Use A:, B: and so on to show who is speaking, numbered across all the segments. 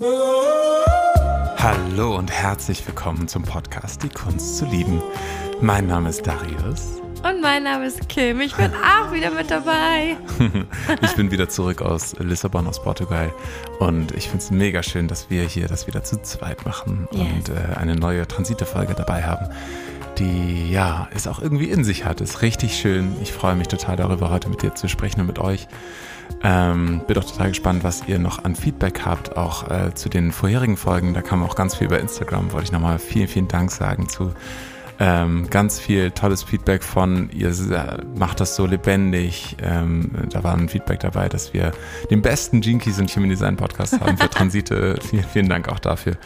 A: Hallo und herzlich willkommen zum Podcast Die Kunst zu lieben. Mein Name ist Darius.
B: Und mein Name ist Kim. Ich bin auch wieder mit dabei.
A: ich bin wieder zurück aus Lissabon, aus Portugal. Und ich finde es mega schön, dass wir hier das wieder zu zweit machen yes. und äh, eine neue Transite-Folge dabei haben, die ja es auch irgendwie in sich hat. Ist richtig schön. Ich freue mich total darüber, heute mit dir zu sprechen und mit euch. Ähm, bin auch total gespannt, was ihr noch an Feedback habt, auch äh, zu den vorherigen Folgen. Da kam auch ganz viel über Instagram. Wollte ich nochmal vielen, vielen Dank sagen zu ähm, ganz viel tolles Feedback von, ihr macht das so lebendig. Ähm, da war ein Feedback dabei, dass wir den besten Keys und Human Design Podcast haben für Transite. vielen, vielen Dank auch dafür.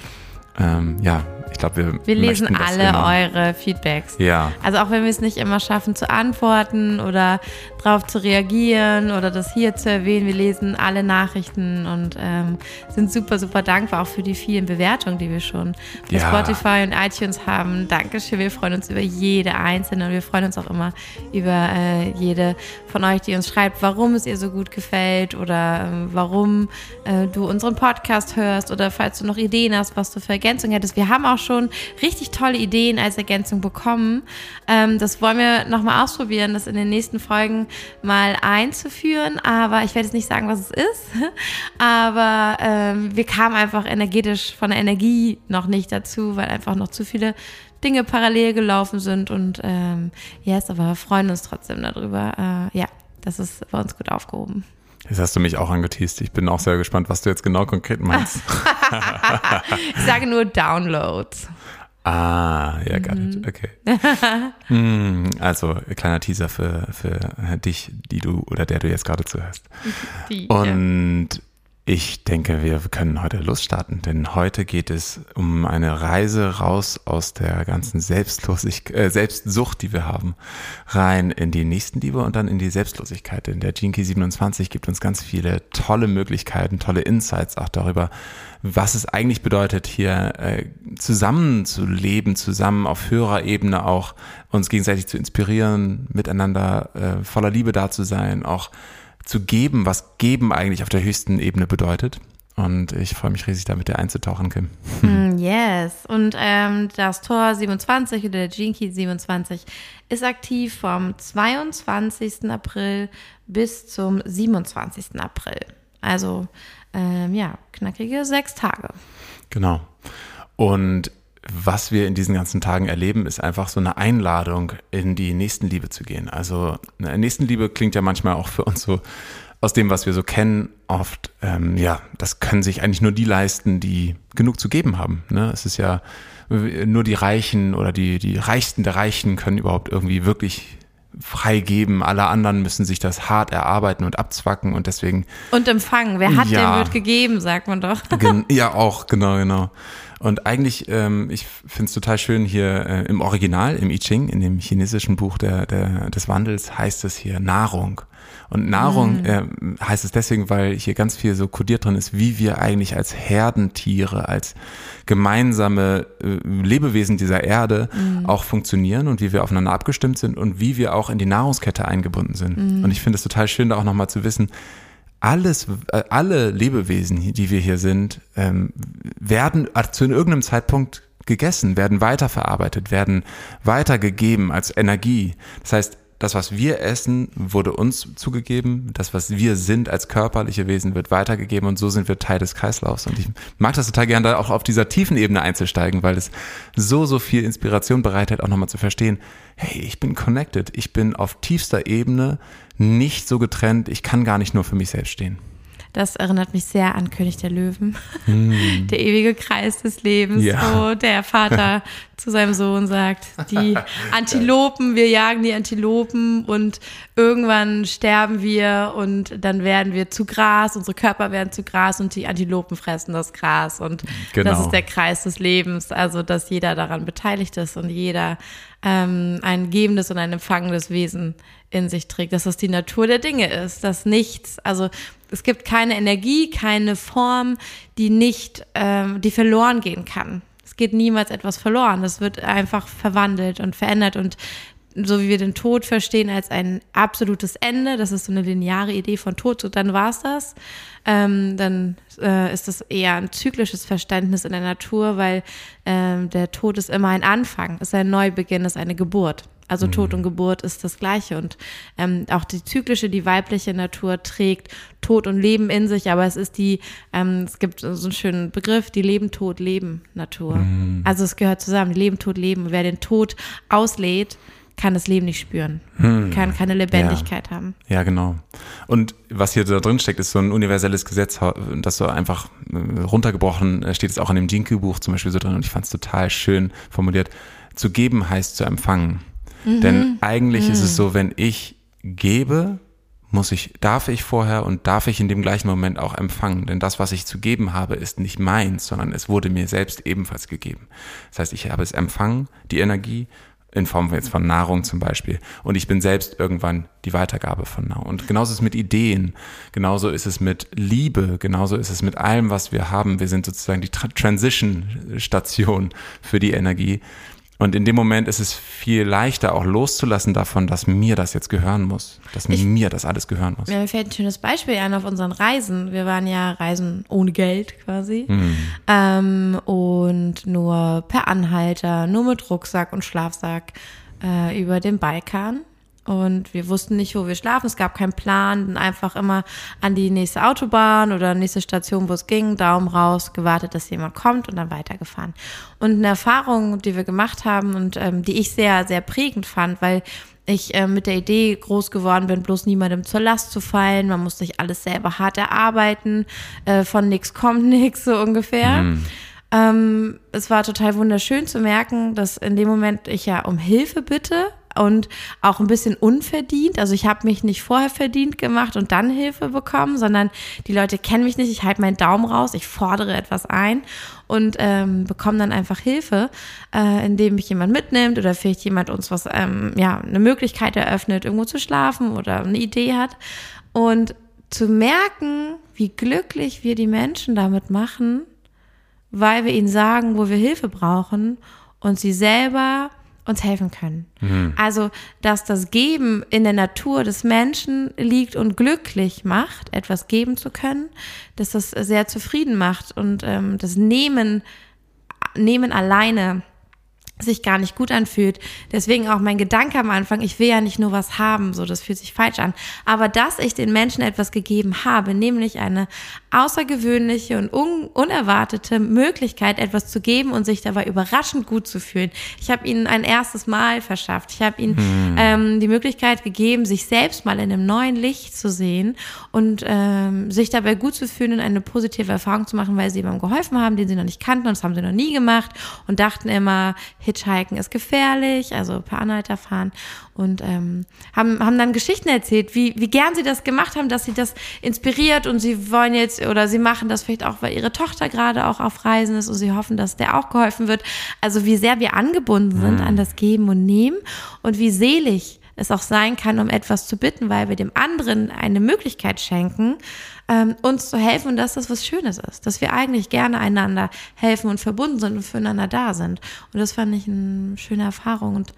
A: Ähm, ja, ich glaube, wir,
B: wir lesen alle immer. eure Feedbacks.
A: Ja.
B: Also auch wenn wir es nicht immer schaffen zu antworten oder darauf zu reagieren oder das hier zu erwähnen, wir lesen alle Nachrichten und ähm, sind super, super dankbar auch für die vielen Bewertungen, die wir schon bei ja. Spotify und iTunes haben. Dankeschön, wir freuen uns über jede einzelne und wir freuen uns auch immer über äh, jede von euch, die uns schreibt, warum es ihr so gut gefällt oder äh, warum äh, du unseren Podcast hörst oder falls du noch Ideen hast, was du für Ergänzungen hättest. Wir haben auch schon richtig tolle Ideen als Ergänzung bekommen. Ähm, das wollen wir nochmal ausprobieren, das in den nächsten Folgen mal einzuführen. Aber ich werde jetzt nicht sagen, was es ist. Aber ähm, wir kamen einfach energetisch von der Energie noch nicht dazu, weil einfach noch zu viele Dinge parallel gelaufen sind. Und ähm, yes, aber wir freuen uns trotzdem darüber. Äh, ja, das ist bei uns gut aufgehoben.
A: Jetzt hast du mich auch angeteased. Ich bin auch sehr gespannt, was du jetzt genau konkret meinst.
B: ich sage nur Downloads.
A: Ah, ja, got mhm. it. Okay. hm, also, kleiner Teaser für, für dich, die du oder der du jetzt gerade zuhörst. Die, Und ja. Ich denke, wir können heute losstarten, denn heute geht es um eine Reise raus aus der ganzen Selbstlosigkeit, äh, Selbstsucht, die wir haben, rein in die Nächstenliebe und dann in die Selbstlosigkeit. Denn der Gene 27 gibt uns ganz viele tolle Möglichkeiten, tolle Insights auch darüber, was es eigentlich bedeutet, hier äh, zusammen zu leben, zusammen auf höherer Ebene auch uns gegenseitig zu inspirieren, miteinander äh, voller Liebe da zu sein, auch zu geben, was geben eigentlich auf der höchsten Ebene bedeutet. Und ich freue mich riesig, da mit dir einzutauchen, Kim.
B: Mm, yes. Und ähm, das Tor 27 oder der Key 27 ist aktiv vom 22. April bis zum 27. April. Also ähm, ja, knackige sechs Tage.
A: Genau. Und was wir in diesen ganzen Tagen erleben, ist einfach so eine Einladung, in die Nächstenliebe zu gehen. Also Nächstenliebe klingt ja manchmal auch für uns so aus dem, was wir so kennen, oft, ähm, ja, das können sich eigentlich nur die leisten, die genug zu geben haben. Ne? Es ist ja nur die Reichen oder die, die Reichsten der Reichen können überhaupt irgendwie wirklich freigeben. Alle anderen müssen sich das hart erarbeiten und abzwacken und deswegen.
B: Und empfangen. Wer hat, ja, dem wird gegeben, sagt man doch.
A: ja, auch, genau, genau. Und eigentlich, ähm, ich finde es total schön hier äh, im Original, im I Ching, in dem chinesischen Buch der, der, des Wandels, heißt es hier Nahrung. Und Nahrung mhm. äh, heißt es deswegen, weil hier ganz viel so kodiert drin ist, wie wir eigentlich als Herdentiere, als gemeinsame äh, Lebewesen dieser Erde mhm. auch funktionieren und wie wir aufeinander abgestimmt sind und wie wir auch in die Nahrungskette eingebunden sind. Mhm. Und ich finde es total schön, da auch nochmal zu wissen, alles, äh, alle Lebewesen, die wir hier sind, ähm, werden zu irgendeinem Zeitpunkt gegessen, werden weiterverarbeitet, werden weitergegeben als Energie. Das heißt, das, was wir essen, wurde uns zugegeben. Das, was wir sind als körperliche Wesen, wird weitergegeben und so sind wir Teil des Kreislaufs. Und ich mag das total gerne, da auch auf dieser tiefen Ebene einzusteigen, weil es so, so viel Inspiration bereitet, auch nochmal zu verstehen, hey, ich bin connected. Ich bin auf tiefster Ebene nicht so getrennt. Ich kann gar nicht nur für mich selbst stehen.
B: Das erinnert mich sehr an König der Löwen. Mm. Der ewige Kreis des Lebens, ja. wo der Vater zu seinem Sohn sagt, die Antilopen, wir jagen die Antilopen und irgendwann sterben wir und dann werden wir zu Gras, unsere Körper werden zu Gras und die Antilopen fressen das Gras und genau. das ist der Kreis des Lebens, also dass jeder daran beteiligt ist und jeder ähm, ein gebendes und ein empfangendes Wesen in sich trägt, dass das die Natur der Dinge ist, dass nichts, also es gibt keine Energie, keine Form, die nicht, ähm, die verloren gehen kann. Es geht niemals etwas verloren. Das wird einfach verwandelt und verändert und so wie wir den Tod verstehen, als ein absolutes Ende. Das ist so eine lineare Idee von Tod, so dann war es das. Ähm, dann äh, ist das eher ein zyklisches Verständnis in der Natur, weil ähm, der Tod ist immer ein Anfang, ist ein Neubeginn, ist eine Geburt. Also Tod mhm. und Geburt ist das Gleiche. Und ähm, auch die zyklische, die weibliche Natur trägt Tod und Leben in sich, aber es ist die, ähm, es gibt so einen schönen Begriff, die Leben, Tod, Leben Natur. Mhm. Also es gehört zusammen, Leben, Tod, Leben. Wer den Tod auslädt, kann das Leben nicht spüren, hm. kann keine Lebendigkeit
A: ja.
B: haben.
A: Ja, genau. Und was hier da drin steckt, ist so ein universelles Gesetz, das so einfach äh, runtergebrochen steht es auch in dem Jinky-Buch zum Beispiel so drin und ich fand es total schön formuliert. Zu geben heißt zu empfangen. Mhm. Denn eigentlich mhm. ist es mhm. so, wenn ich gebe, muss ich, darf ich vorher und darf ich in dem gleichen Moment auch empfangen. Denn das, was ich zu geben habe, ist nicht meins, sondern es wurde mir selbst ebenfalls gegeben. Das heißt, ich habe es empfangen, die Energie, in Form jetzt von Nahrung zum Beispiel. Und ich bin selbst irgendwann die Weitergabe von Nahrung. Und genauso ist es mit Ideen, genauso ist es mit Liebe, genauso ist es mit allem, was wir haben. Wir sind sozusagen die Transition-Station für die Energie. Und in dem Moment ist es viel leichter, auch loszulassen davon, dass mir das jetzt gehören muss, dass ich, mir das alles gehören muss.
B: Mir fällt ein schönes Beispiel ein auf unseren Reisen. Wir waren ja Reisen ohne Geld quasi mhm. ähm, und nur per Anhalter, nur mit Rucksack und Schlafsack äh, über den Balkan. Und wir wussten nicht, wo wir schlafen. Es gab keinen Plan. Einfach immer an die nächste Autobahn oder nächste Station, wo es ging, Daumen raus, gewartet, dass jemand kommt und dann weitergefahren. Und eine Erfahrung, die wir gemacht haben und ähm, die ich sehr, sehr prägend fand, weil ich äh, mit der Idee groß geworden bin, bloß niemandem zur Last zu fallen. Man muss sich alles selber hart erarbeiten. Äh, von nix kommt nix, so ungefähr. Mhm. Ähm, es war total wunderschön zu merken, dass in dem Moment ich ja um Hilfe bitte und auch ein bisschen unverdient. Also ich habe mich nicht vorher verdient gemacht und dann Hilfe bekommen, sondern die Leute kennen mich nicht. Ich halte meinen Daumen raus, ich fordere etwas ein und ähm, bekomme dann einfach Hilfe, äh, indem mich jemand mitnimmt oder vielleicht jemand uns was, ähm, ja, eine Möglichkeit eröffnet, irgendwo zu schlafen oder eine Idee hat. Und zu merken, wie glücklich wir die Menschen damit machen, weil wir ihnen sagen, wo wir Hilfe brauchen und sie selber uns helfen können. Mhm. Also, dass das Geben in der Natur des Menschen liegt und glücklich macht, etwas geben zu können, dass das sehr zufrieden macht und ähm, das Nehmen, Nehmen alleine sich gar nicht gut anfühlt. Deswegen auch mein Gedanke am Anfang, ich will ja nicht nur was haben, so das fühlt sich falsch an, aber dass ich den Menschen etwas gegeben habe, nämlich eine außergewöhnliche und un unerwartete Möglichkeit, etwas zu geben und sich dabei überraschend gut zu fühlen. Ich habe ihnen ein erstes Mal verschafft. Ich habe ihnen hm. ähm, die Möglichkeit gegeben, sich selbst mal in einem neuen Licht zu sehen und ähm, sich dabei gut zu fühlen und eine positive Erfahrung zu machen, weil sie jemandem geholfen haben, den sie noch nicht kannten und das haben sie noch nie gemacht und dachten immer, Hitchhiken ist gefährlich, also per Anhalter fahren und ähm, haben, haben dann Geschichten erzählt, wie, wie gern sie das gemacht haben, dass sie das inspiriert und sie wollen jetzt oder sie machen das vielleicht auch, weil ihre Tochter gerade auch auf Reisen ist und sie hoffen, dass der auch geholfen wird. Also wie sehr wir angebunden sind mhm. an das Geben und Nehmen und wie selig es auch sein kann, um etwas zu bitten, weil wir dem anderen eine Möglichkeit schenken, ähm, uns zu helfen und dass das was Schönes ist, dass wir eigentlich gerne einander helfen und verbunden sind und füreinander da sind. Und das fand ich eine schöne Erfahrung und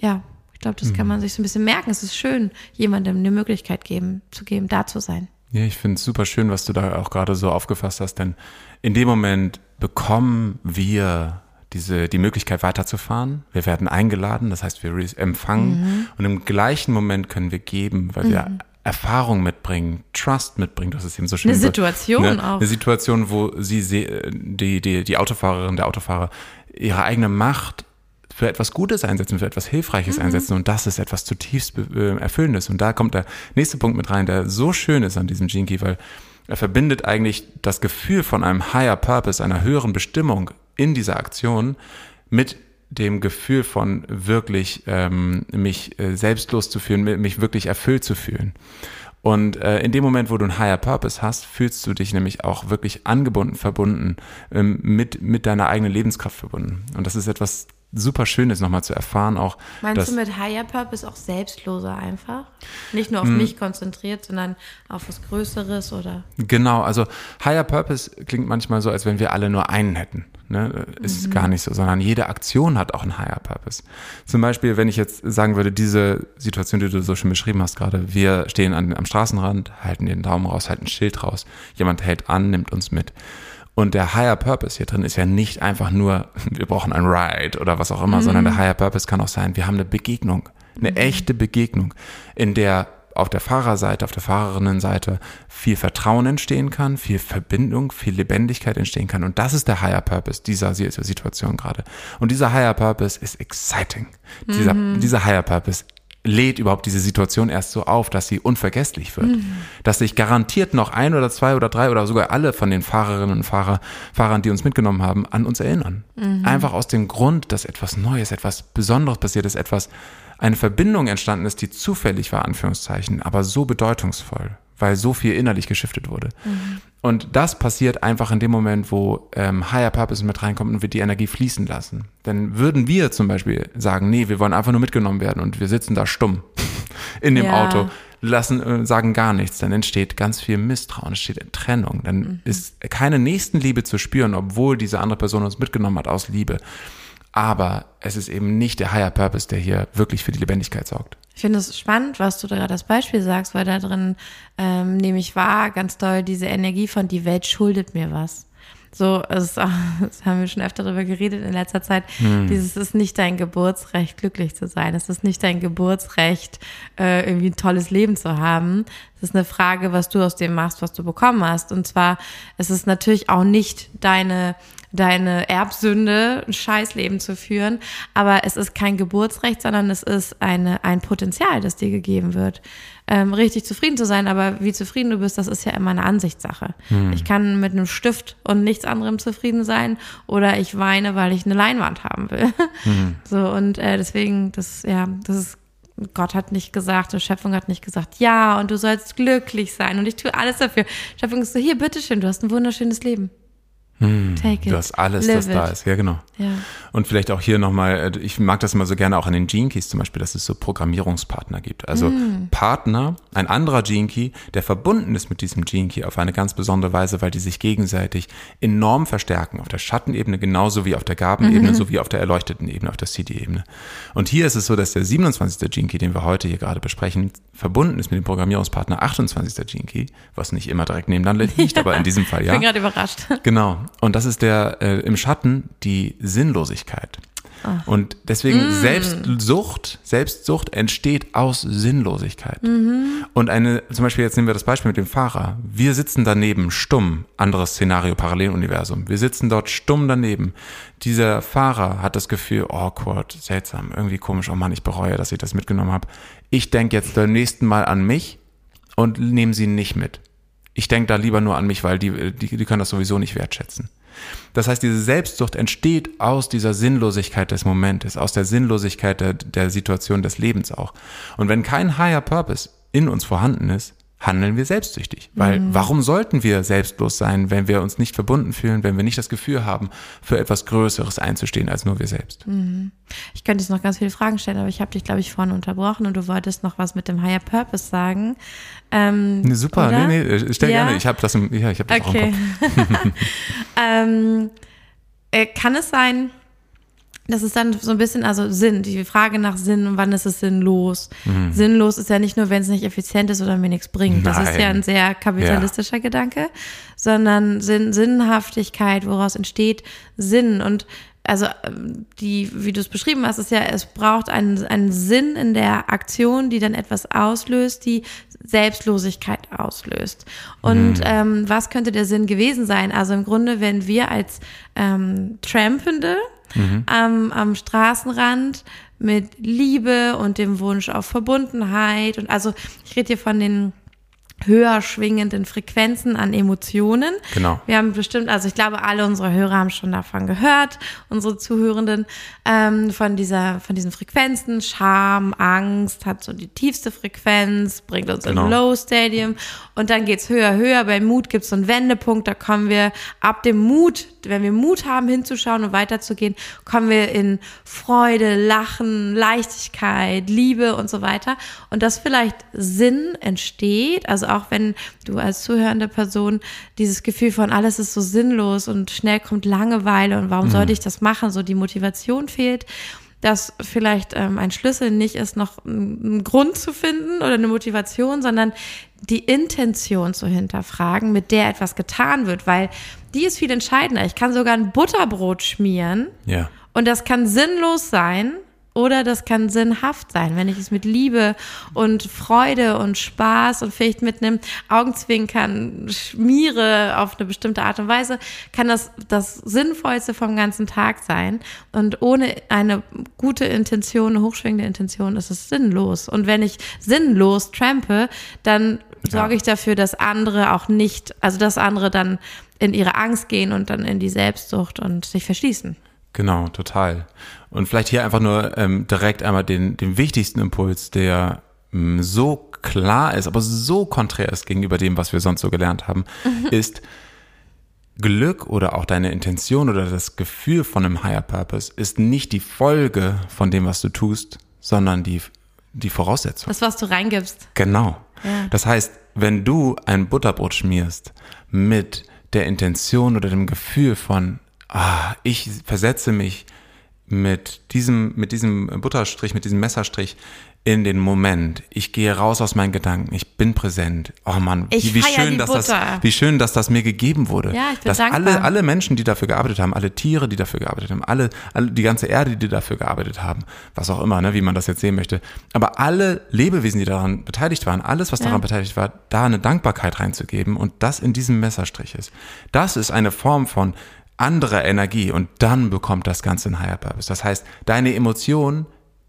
B: ja, ich glaube, das mhm. kann man sich so ein bisschen merken. Es ist schön, jemandem eine Möglichkeit geben, zu geben, da zu sein.
A: Ja, ich finde es super schön, was du da auch gerade so aufgefasst hast, denn in dem Moment bekommen wir diese, die Möglichkeit weiterzufahren. Wir werden eingeladen, das heißt, wir empfangen mhm. und im gleichen Moment können wir geben, weil mhm. wir Erfahrung mitbringen, Trust mitbringen, das ist eben so schön.
B: Eine Situation
A: eine,
B: auch.
A: Eine Situation, wo sie, die, die, die Autofahrerin, der Autofahrer ihre eigene Macht für etwas Gutes einsetzen, für etwas Hilfreiches mhm. einsetzen und das ist etwas zutiefst äh, Erfüllendes. Und da kommt der nächste Punkt mit rein, der so schön ist an diesem Jinky, weil er verbindet eigentlich das Gefühl von einem Higher Purpose, einer höheren Bestimmung in dieser Aktion mit dem Gefühl von wirklich ähm, mich äh, selbstlos zu fühlen, mich wirklich erfüllt zu fühlen. Und äh, in dem Moment, wo du einen Higher Purpose hast, fühlst du dich nämlich auch wirklich angebunden, verbunden, ähm, mit, mit deiner eigenen Lebenskraft verbunden. Und das ist etwas super schön ist, nochmal zu erfahren auch.
B: Meinst
A: dass,
B: du mit Higher Purpose auch selbstloser einfach? Nicht nur auf
A: Hm.
B: mich konzentriert, sondern auf was Größeres oder?
A: Genau, also Higher Purpose klingt manchmal so, als wenn wir alle nur einen hätten. Ne? Ist
B: Mhm.
A: gar nicht so, sondern jede Aktion hat auch einen Higher Purpose. Zum Beispiel, wenn ich jetzt sagen würde, diese Situation, die du so schön beschrieben hast gerade, wir stehen an, am Straßenrand, halten den Daumen raus, halten ein Schild raus, jemand hält an, nimmt uns mit. Und der Higher Purpose hier drin ist ja nicht einfach nur, wir brauchen ein Ride oder was auch immer, sondern der Higher Purpose kann auch sein, wir haben eine Begegnung, eine echte Begegnung, in der auf der Fahrerseite, auf der Fahrerinnenseite viel Vertrauen entstehen kann, viel Verbindung, viel Lebendigkeit entstehen kann. Und das ist der Higher Purpose dieser Si- Situation gerade. Und dieser Higher Purpose ist exciting. Dieser, dieser Higher Purpose lädt überhaupt diese Situation erst so auf, dass sie unvergesslich wird. Dass sich garantiert noch ein oder zwei oder drei oder sogar alle von den Fahrerinnen und Fahrer, Fahrern, die uns mitgenommen haben, an uns erinnern. Einfach aus dem Grund, dass etwas Neues, etwas Besonderes passiert ist, etwas, eine Verbindung entstanden ist, die zufällig war, Anführungszeichen, aber so bedeutungsvoll, weil so viel innerlich geschiftet wurde. Und das passiert einfach in dem Moment, wo ähm, Higher Purpose mit reinkommt und wir die Energie fließen lassen. Dann würden wir zum Beispiel sagen, nee, wir wollen einfach nur mitgenommen werden und wir sitzen da stumm in dem
B: Ja.
A: Auto, lassen, äh, sagen gar nichts. Dann entsteht ganz viel Misstrauen, es steht Trennung. Dann ist keine Nächstenliebe zu spüren, obwohl diese andere Person uns mitgenommen hat aus Liebe. Aber es ist eben nicht der Higher Purpose, der hier wirklich für die Lebendigkeit sorgt.
B: Ich finde es spannend, was du da gerade als Beispiel sagst, weil da drin ähm, nehme ich wahr, ganz doll diese Energie von die Welt schuldet mir was. So, es das haben wir schon öfter darüber geredet in letzter Zeit. Dieses ist nicht dein Geburtsrecht, glücklich zu sein. Es ist nicht dein Geburtsrecht, äh, irgendwie ein tolles Leben zu haben. Es ist eine Frage, was du aus dem machst, was du bekommen hast. Und zwar, es ist natürlich auch nicht deine deine Erbsünde, ein Scheißleben zu führen. Aber es ist kein Geburtsrecht, sondern es ist eine, ein Potenzial, das dir gegeben wird, ähm, richtig zufrieden zu sein. Aber wie zufrieden du bist, das ist ja immer eine Ansichtssache. Ich kann mit einem Stift und nichts anderem zufrieden sein oder ich weine, weil ich eine Leinwand haben will. So, und äh, deswegen, das, ja, das ist Gott hat nicht gesagt, die Schöpfung hat nicht gesagt, ja, und du sollst glücklich sein und ich tue alles dafür. Schöpfung ist so, hier, bitteschön, du hast ein wunderschönes Leben. Take it.
A: Du hast alles,
B: Live
A: das da
B: it.
A: ist. Ja, genau.
B: Ja.
A: Und vielleicht auch hier nochmal, äh, ich mag das immer so gerne auch an den Gene Keys zum Beispiel, dass es so Programmierungspartner gibt. Also
B: Mm.
A: Partner, ein anderer Gene Key, der verbunden ist mit diesem Gene Key auf eine ganz besondere Weise, weil die sich gegenseitig enorm verstärken. Auf der Schattenebene genauso wie auf der
B: Mhm.
A: Gabenebene, sowie auf der erleuchteten Ebene, auf der CD-Ebene. Und hier ist es so, dass der 27. Gene Key, den wir heute hier gerade besprechen, verbunden ist mit dem Programmierungspartner 28. Gene Key, was nicht immer direkt nebeneinander liegt, aber in diesem Fall
B: Ich
A: ja.
B: bin gerade überrascht.
A: Genau. Und das ist der äh, im Schatten die Sinnlosigkeit. Und deswegen Selbstsucht, Selbstsucht entsteht aus Sinnlosigkeit. Und eine, zum Beispiel jetzt nehmen wir das Beispiel mit dem Fahrer. Wir sitzen daneben stumm, anderes Szenario, Paralleluniversum. Wir sitzen dort stumm daneben. Dieser Fahrer hat das Gefühl, awkward, seltsam, irgendwie komisch, oh Mann, ich bereue, dass ich das mitgenommen habe. Ich denke jetzt beim nächsten Mal an mich und nehme sie nicht mit. Ich denke da lieber nur an mich, weil die, die, die können das sowieso nicht wertschätzen. Das heißt, diese Selbstsucht entsteht aus dieser Sinnlosigkeit des Momentes, aus der Sinnlosigkeit der, der Situation des Lebens auch. Und wenn kein Higher Purpose in uns vorhanden ist, handeln wir selbstsüchtig. Weil warum sollten wir selbstlos sein, wenn wir uns nicht verbunden fühlen, wenn wir nicht das Gefühl haben, für etwas Größeres einzustehen als nur wir selbst?
B: Ich könnte jetzt noch ganz viele Fragen stellen, aber ich habe dich, glaube ich, vorhin unterbrochen und du wolltest noch was mit dem Higher Purpose sagen. Ähm,
A: Nee, super,
B: oder?
A: nee, nee, stell
B: Ja?
A: gerne. Ich habe das, im, ja, ich hab das
B: Okay. Ähm, äh, kann es sein, das ist dann so ein bisschen, also Sinn, die Frage nach Sinn und wann ist es sinnlos? Sinnlos ist ja nicht nur, wenn es nicht effizient ist oder mir nichts bringt. Das ist
A: Nein.
B: ja ein sehr kapitalistischer Gedanke, sondern Sinn, Sinnhaftigkeit, woraus entsteht Sinn und also die, wie du es beschrieben hast, ist ja, es braucht einen, einen Sinn in der Aktion, die dann etwas auslöst, die Selbstlosigkeit auslöst. Und ähm, was könnte der Sinn gewesen sein? Also im Grunde, wenn wir als ähm, Trampende am, am Straßenrand mit Liebe und dem Wunsch auf Verbundenheit und also ich rede hier von den höher schwingenden Frequenzen an Emotionen.
A: Genau.
B: Wir haben bestimmt, also ich glaube, alle unsere Hörer haben schon davon gehört, unsere Zuhörenden, ähm, von dieser, von diesen Frequenzen. Scham, Angst hat so die tiefste Frequenz, bringt uns
A: Genau.
B: in Low Stadium und dann geht's höher, höher. Bei Mut gibt's so einen Wendepunkt, da kommen wir ab dem Mut, wenn wir Mut haben, hinzuschauen und weiterzugehen, kommen wir in Freude, Lachen, Leichtigkeit, Liebe und so weiter. Und dass vielleicht Sinn entsteht, also auch wenn du als zuhörende Person dieses Gefühl von alles ist so sinnlos und schnell kommt Langeweile und warum sollte ich das machen, so die Motivation fehlt, dass vielleicht ähm, ein Schlüssel nicht ist, noch einen Grund zu finden oder eine Motivation, sondern die Intention zu hinterfragen, mit der etwas getan wird, weil die ist viel entscheidender. Ich kann sogar ein Butterbrot schmieren
A: Ja.
B: und das kann sinnlos sein oder das kann sinnhaft sein, wenn ich es mit Liebe und Freude und Spaß und vielleicht mit einem Augenzwinkern schmiere auf eine bestimmte Art und Weise, kann das das Sinnvollste vom ganzen Tag sein. Und ohne eine gute Intention, eine hochschwingende Intention, ist es sinnlos. Und wenn ich sinnlos trampe, dann sorge ich dafür, dass andere auch nicht, also dass andere dann in ihre Angst gehen und dann in die Selbstsucht und sich verschließen.
A: Genau, total. Und vielleicht hier einfach nur ähm, direkt einmal den, den wichtigsten Impuls, der ähm, so klar ist, aber so konträr ist gegenüber dem, was wir sonst so gelernt haben, ist Glück oder auch deine Intention oder das Gefühl von einem Higher Purpose ist nicht die Folge von dem, was du tust, sondern die, die Voraussetzung.
B: Das, was du reingibst.
A: Genau.
B: Ja.
A: Das heißt, wenn du ein Butterbrot schmierst mit der Intention oder dem Gefühl von, ah, ich versetze mich mit diesem, mit diesem Butterstrich, mit diesem Messerstrich in den Moment. Ich gehe raus aus meinen Gedanken. Ich bin präsent. Oh Mann, wie, wie schön, dass das,
B: Butter.
A: wie schön, dass das mir gegeben wurde.
B: Ja, ich bin
A: dass
B: dankbar.
A: alle, alle Menschen, die dafür gearbeitet haben, alle Tiere, die dafür gearbeitet haben, alle, alle die ganze Erde, die dafür gearbeitet haben, was auch immer, ne, wie man das jetzt sehen möchte. Aber alle Lebewesen, die daran beteiligt waren, alles, was daran beteiligt war, da eine Dankbarkeit reinzugeben und das in diesem Messerstrich ist. Das ist eine Form von anderer Energie und dann bekommt das Ganze ein Higher Purpose. Das heißt, deine Emotion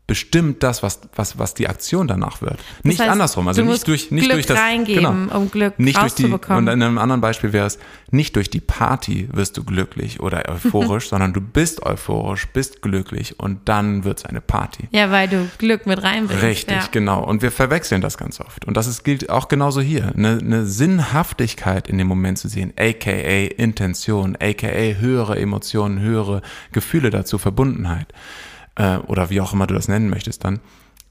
A: bestimmt das, was, was, was die Aktion danach wird. nicht
B: heißt,
A: andersrum. Also nicht durch, nicht
B: Glück
A: durch das, genau.
B: reingeben, um Glück
A: nicht durch die, und in einem anderen Beispiel wäre es, nicht durch die Party wirst du glücklich oder euphorisch, sondern du bist euphorisch, bist glücklich und dann wird es eine Party.
B: Ja, weil du Glück mit reinbringst.
A: Richtig,
B: ja.
A: genau. Und wir verwechseln das ganz oft. Und das ist, gilt auch genauso hier. Eine, eine Sinnhaftigkeit in dem Moment zu sehen, aka Intention, aka höhere Emotionen, höhere Gefühle dazu, Verbundenheit äh, oder wie auch immer du das nennen möchtest dann,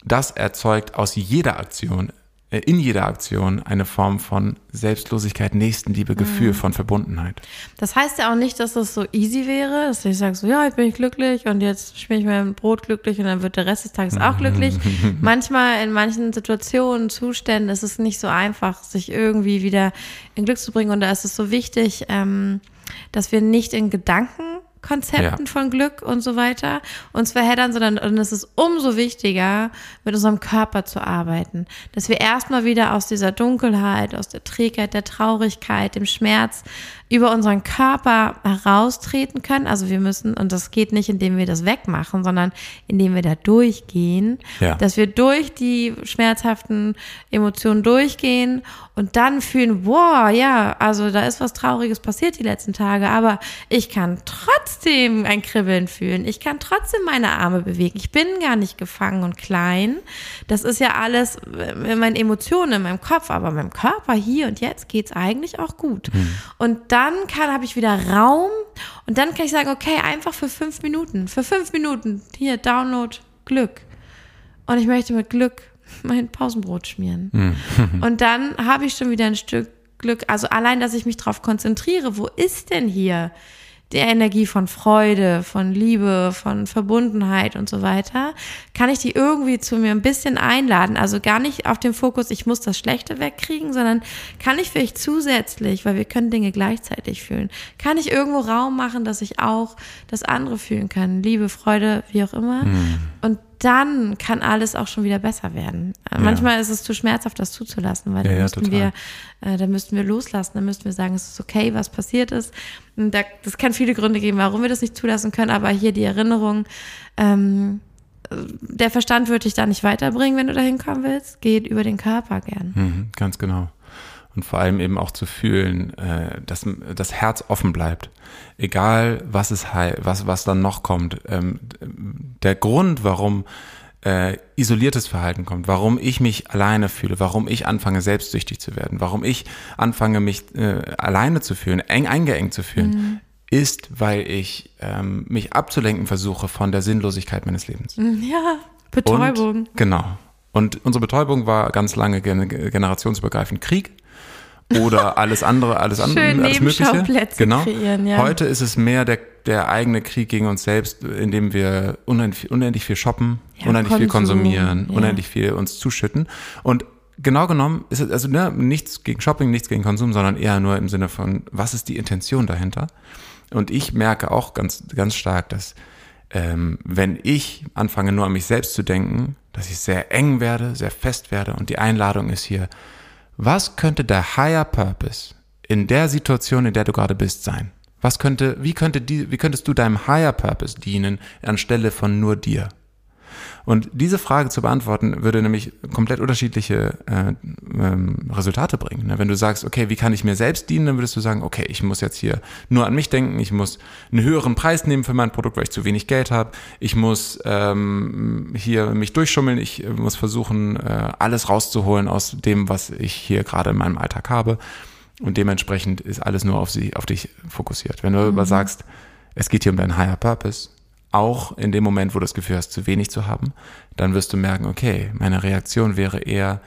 A: das erzeugt aus jeder Aktion, äh, in jeder Aktion eine Form von Selbstlosigkeit, Nächstenliebe,
B: Mhm.
A: Gefühl von Verbundenheit.
B: Das heißt ja auch nicht, dass das so easy wäre, dass ich sage so, ja, jetzt bin ich glücklich und jetzt schmier ich mir ein Brot glücklich und dann wird der Rest des Tages auch glücklich. Manchmal in manchen Situationen, Zuständen ist es nicht so einfach, sich irgendwie wieder in Glück zu bringen und da ist es so wichtig, ähm, dass wir nicht in Gedankenkonzepten
A: Ja.
B: von Glück und so weiter uns verheddern, sondern und es ist umso wichtiger, mit unserem Körper zu arbeiten. Dass wir erstmal wieder aus dieser Dunkelheit, aus der Trägheit, der Traurigkeit, dem Schmerz über unseren Körper heraustreten können. Also wir müssen, und das geht nicht, indem wir das wegmachen, sondern indem wir da durchgehen,
A: Ja.
B: dass wir durch die schmerzhaften Emotionen durchgehen und dann fühlen, wow, ja, also da ist was Trauriges passiert die letzten Tage, aber ich kann trotzdem ein Kribbeln fühlen. Ich kann trotzdem meine Arme bewegen. Ich bin gar nicht gefangen und klein. Das ist ja alles in meinen Emotionen, in meinem Kopf, aber meinem Körper hier und jetzt geht's eigentlich auch gut. Und dann kann, habe ich wieder Raum und dann kann ich sagen, okay, einfach für fünf Minuten, für fünf Minuten, hier, Download Glück. Und ich möchte mit Glück mein Pausenbrot schmieren. Und dann habe ich schon wieder ein Stück Glück. Also allein, dass ich mich darauf konzentriere, wo ist denn hier die Energie von Freude, von Liebe, von Verbundenheit und so weiter, kann ich die irgendwie zu mir ein bisschen einladen. Also gar nicht auf den Fokus, ich muss das Schlechte wegkriegen, sondern kann ich vielleicht zusätzlich, weil wir können Dinge gleichzeitig fühlen, kann ich irgendwo Raum machen, dass ich auch das andere fühlen kann. Liebe, Freude, wie auch immer. Und dann kann alles auch schon wieder besser werden. Äh, Manchmal ist es zu schmerzhaft, das zuzulassen, weil
A: Ja,
B: dann
A: ja,
B: müssten
A: total.
B: wir, äh, dann müssten wir loslassen, dann müssten wir sagen, es ist okay, was passiert ist. Und da, das kann viele Gründe geben, warum wir das nicht zulassen können, aber hier die Erinnerung, ähm, äh, der Verstand wird dich da nicht weiterbringen, wenn du da hinkommen willst, geht über den Körper gern.
A: Mhm, ganz genau. Und vor allem eben auch zu fühlen, äh, dass das Herz offen bleibt. Egal, was es was, was dann noch kommt. Ähm, der Grund, warum äh, isoliertes Verhalten kommt, warum ich mich alleine fühle, warum ich anfange, selbstsüchtig zu werden, warum ich anfange, mich äh, alleine zu fühlen, eng eingeengt zu fühlen, mhm. ist, weil ich ähm, mich abzulenken versuche von der Sinnlosigkeit meines Lebens.
B: Ja, Betäubung.
A: Und, genau. Und unsere Betäubung war ganz lange generationsübergreifend Krieg oder alles andere, alles andere, alles Mögliche.
B: Genau. Kreieren, ja.
A: Heute ist es mehr der, der eigene Krieg gegen uns selbst, indem wir unendlich, unendlich viel shoppen, ja, unendlich Konsum, viel konsumieren, ja. unendlich viel uns zuschütten. Und genau genommen ist es also ne, nichts gegen Shopping, nichts gegen Konsum, sondern eher nur im Sinne von, was ist die Intention dahinter? Und ich merke auch ganz, ganz stark, dass ähm, wenn ich anfange nur an mich selbst zu denken, dass ich sehr eng werde, sehr fest werde und die Einladung ist hier, was könnte der Higher Purpose in der Situation, in der du gerade bist, sein? Was könnte, wie könnte die, wie könntest du deinem Higher Purpose dienen anstelle von nur dir? Und diese Frage zu beantworten, würde nämlich komplett unterschiedliche äh, ähm, Resultate bringen. Ne? Wenn du sagst, okay, wie kann ich mir selbst dienen, dann würdest du sagen, okay, ich muss jetzt hier nur an mich denken, ich muss einen höheren Preis nehmen für mein Produkt, weil ich zu wenig Geld habe, ich muss ähm, hier mich durchschummeln, ich äh, muss versuchen, äh, alles rauszuholen aus dem, was ich hier gerade in meinem Alltag habe. Und dementsprechend ist alles nur auf sie, auf dich fokussiert. Wenn du mhm. aber sagst, es geht hier um deinen Higher Purpose, auch in dem Moment, wo du das Gefühl hast, zu wenig zu haben, dann wirst du merken, okay, meine Reaktion wäre eher,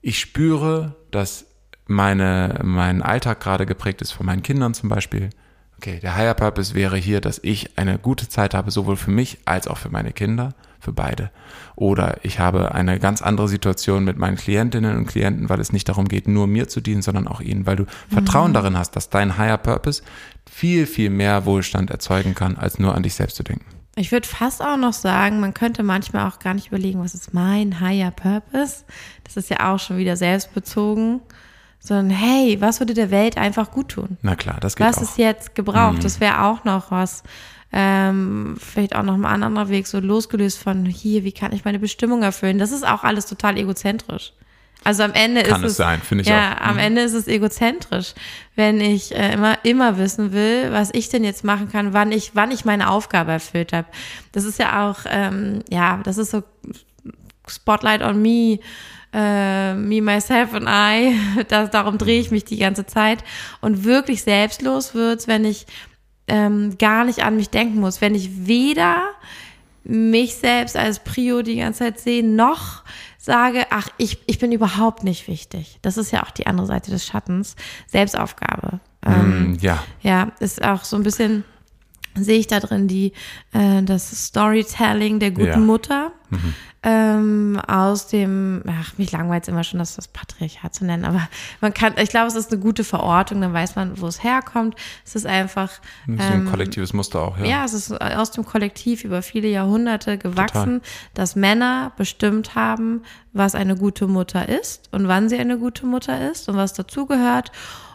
A: ich spüre, dass meine, mein Alltag gerade geprägt ist von meinen Kindern zum Beispiel. Okay, der Higher Purpose wäre hier, dass ich eine gute Zeit habe, sowohl für mich als auch für meine Kinder, für beide. Oder ich habe eine ganz andere Situation mit meinen Klientinnen und Klienten, weil es nicht darum geht, nur mir zu dienen, sondern auch ihnen, weil du mhm. Vertrauen darin hast, dass dein Higher Purpose viel, viel mehr Wohlstand erzeugen kann, als nur an dich selbst zu denken.
B: Ich würde fast auch noch sagen, man könnte manchmal auch gar nicht überlegen, was ist mein higher purpose? Das ist ja auch schon wieder selbstbezogen. Sondern, hey, was würde der Welt einfach gut tun?
A: Na klar, das geht
B: Was
A: auch.
B: ist jetzt gebraucht? Mhm. Das wäre auch noch was. Ähm, vielleicht auch noch mal ein anderer Weg, so losgelöst von hier, wie kann ich meine Bestimmung erfüllen? Das ist auch alles total egozentrisch. Also am Ende
A: Kann
B: ist
A: es, sein, finde ich
B: ja,
A: auch.
B: am mhm. Ende ist es egozentrisch, wenn ich äh, immer immer wissen will, was ich denn jetzt machen kann, wann ich wann ich meine Aufgabe erfüllt habe. Das ist ja auch ähm, ja, das ist so Spotlight on me. Uh, me, myself and I, das, darum drehe ich mich die ganze Zeit. Und wirklich selbstlos wird's, wenn ich ähm, gar nicht an mich denken muss, wenn ich weder mich selbst als Prio die ganze Zeit sehe, noch sage, ach, ich, ich bin überhaupt nicht wichtig. Das ist ja auch die andere Seite des Schattens. Selbstaufgabe.
A: Ähm, mm, ja.
B: Ja, ist auch so ein bisschen, sehe ich da drin, die, äh, das Storytelling der guten ja. Mutter. Mhm ähm, aus dem, ach, mich langweilt immer schon, das das Patriarchat zu nennen, aber man kann, ich glaube, es ist eine gute Verortung, dann weiß man, wo es herkommt. Es ist einfach.
A: Ähm, ist ein kollektives Muster auch, ja.
B: Ja, es ist aus dem Kollektiv über viele Jahrhunderte gewachsen, Total. dass Männer bestimmt haben, was eine gute Mutter ist und wann sie eine gute Mutter ist und was dazugehört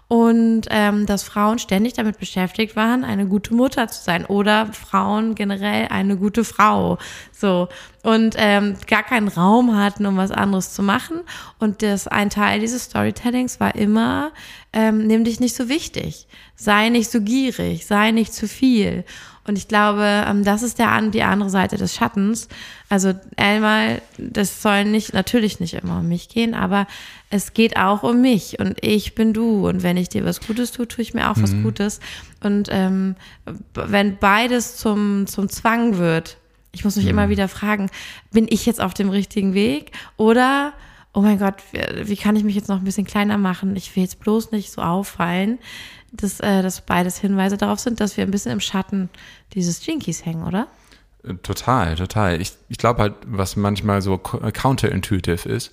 B: und ähm, dass Frauen ständig damit beschäftigt waren, eine gute Mutter zu sein oder Frauen generell eine gute Frau. So und ähm, gar keinen Raum hatten, um was anderes zu machen. Und das ein Teil dieses Storytellings war immer, ähm, nimm dich nicht so wichtig, sei nicht so gierig, sei nicht zu viel. Und ich glaube, ähm, das ist der, die andere Seite des Schattens. Also einmal, das soll nicht, natürlich nicht immer um mich gehen, aber es geht auch um mich und ich bin du. Und wenn ich dir was Gutes tue, tue ich mir auch mhm. was Gutes. Und ähm, wenn beides zum, zum Zwang wird, ich muss mich mhm. immer wieder fragen, bin ich jetzt auf dem richtigen Weg oder oh mein Gott, wie, wie kann ich mich jetzt noch ein bisschen kleiner machen? Ich will jetzt bloß nicht so auffallen dass, äh, dass beides Hinweise darauf sind, dass wir ein bisschen im Schatten dieses Jinkies hängen, oder?
A: Äh, total, total. Ich, ich glaube halt, was manchmal so counterintuitive ist,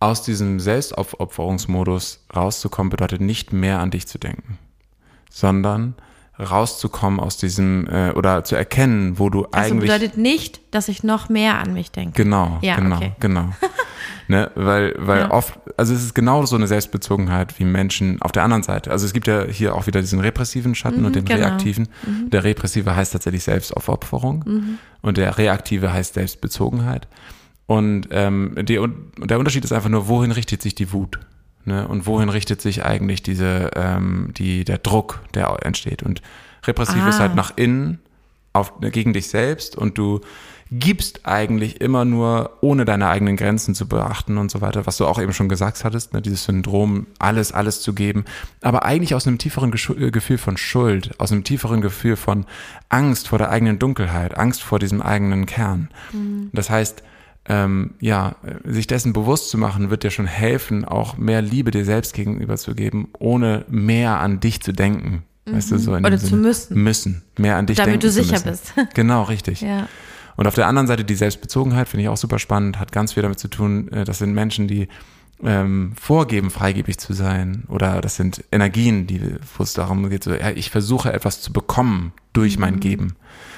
A: aus diesem Selbstaufopferungsmodus rauszukommen, bedeutet nicht mehr an dich zu denken, sondern rauszukommen aus diesem äh, oder zu erkennen, wo du also eigentlich.
B: Das bedeutet nicht, dass ich noch mehr an mich denke.
A: Genau, ja, genau, okay. genau. ne, weil weil ja. oft, also es ist genau so eine Selbstbezogenheit wie Menschen auf der anderen Seite. Also es gibt ja hier auch wieder diesen repressiven Schatten mhm, und den genau. reaktiven. Mhm. Der repressive heißt tatsächlich Selbstaufopferung mhm. und der reaktive heißt Selbstbezogenheit. Und ähm, die, der Unterschied ist einfach nur, wohin richtet sich die Wut? Ne? Und wohin richtet sich eigentlich diese, ähm, die, der Druck, der entsteht? Und repressiv
B: Ah.
A: ist halt nach innen auf, gegen dich selbst und du gibst eigentlich immer nur, ohne deine eigenen Grenzen zu beachten und so weiter, was du auch eben schon gesagt hattest, ne, dieses Syndrom, alles, alles zu geben, aber eigentlich aus einem tieferen äh, Gefühl von Schuld, aus einem tieferen Gefühl von Angst vor der eigenen Dunkelheit, Angst vor diesem eigenen Kern. Das heißt, ähm, ja, sich dessen bewusst zu machen, wird dir schon helfen, auch mehr Liebe dir selbst gegenüber zu geben, ohne mehr an dich zu denken. Weißt du, so in
B: Oder
A: dem
B: zu
A: Sinne.
B: müssen.
A: Müssen. Mehr an dich
B: Damit
A: denken
B: du
A: zu
B: sicher bist.
A: Genau, richtig.
B: Ja.
A: Und auf der anderen Seite die Selbstbezogenheit finde ich auch super spannend, hat ganz viel damit zu tun, äh, das sind Menschen, die ähm, vorgeben, freigebig zu sein oder das sind Energien, die, wo es darum geht, so, ja, ich versuche etwas zu bekommen durch
B: Mhm.
A: mein Geben.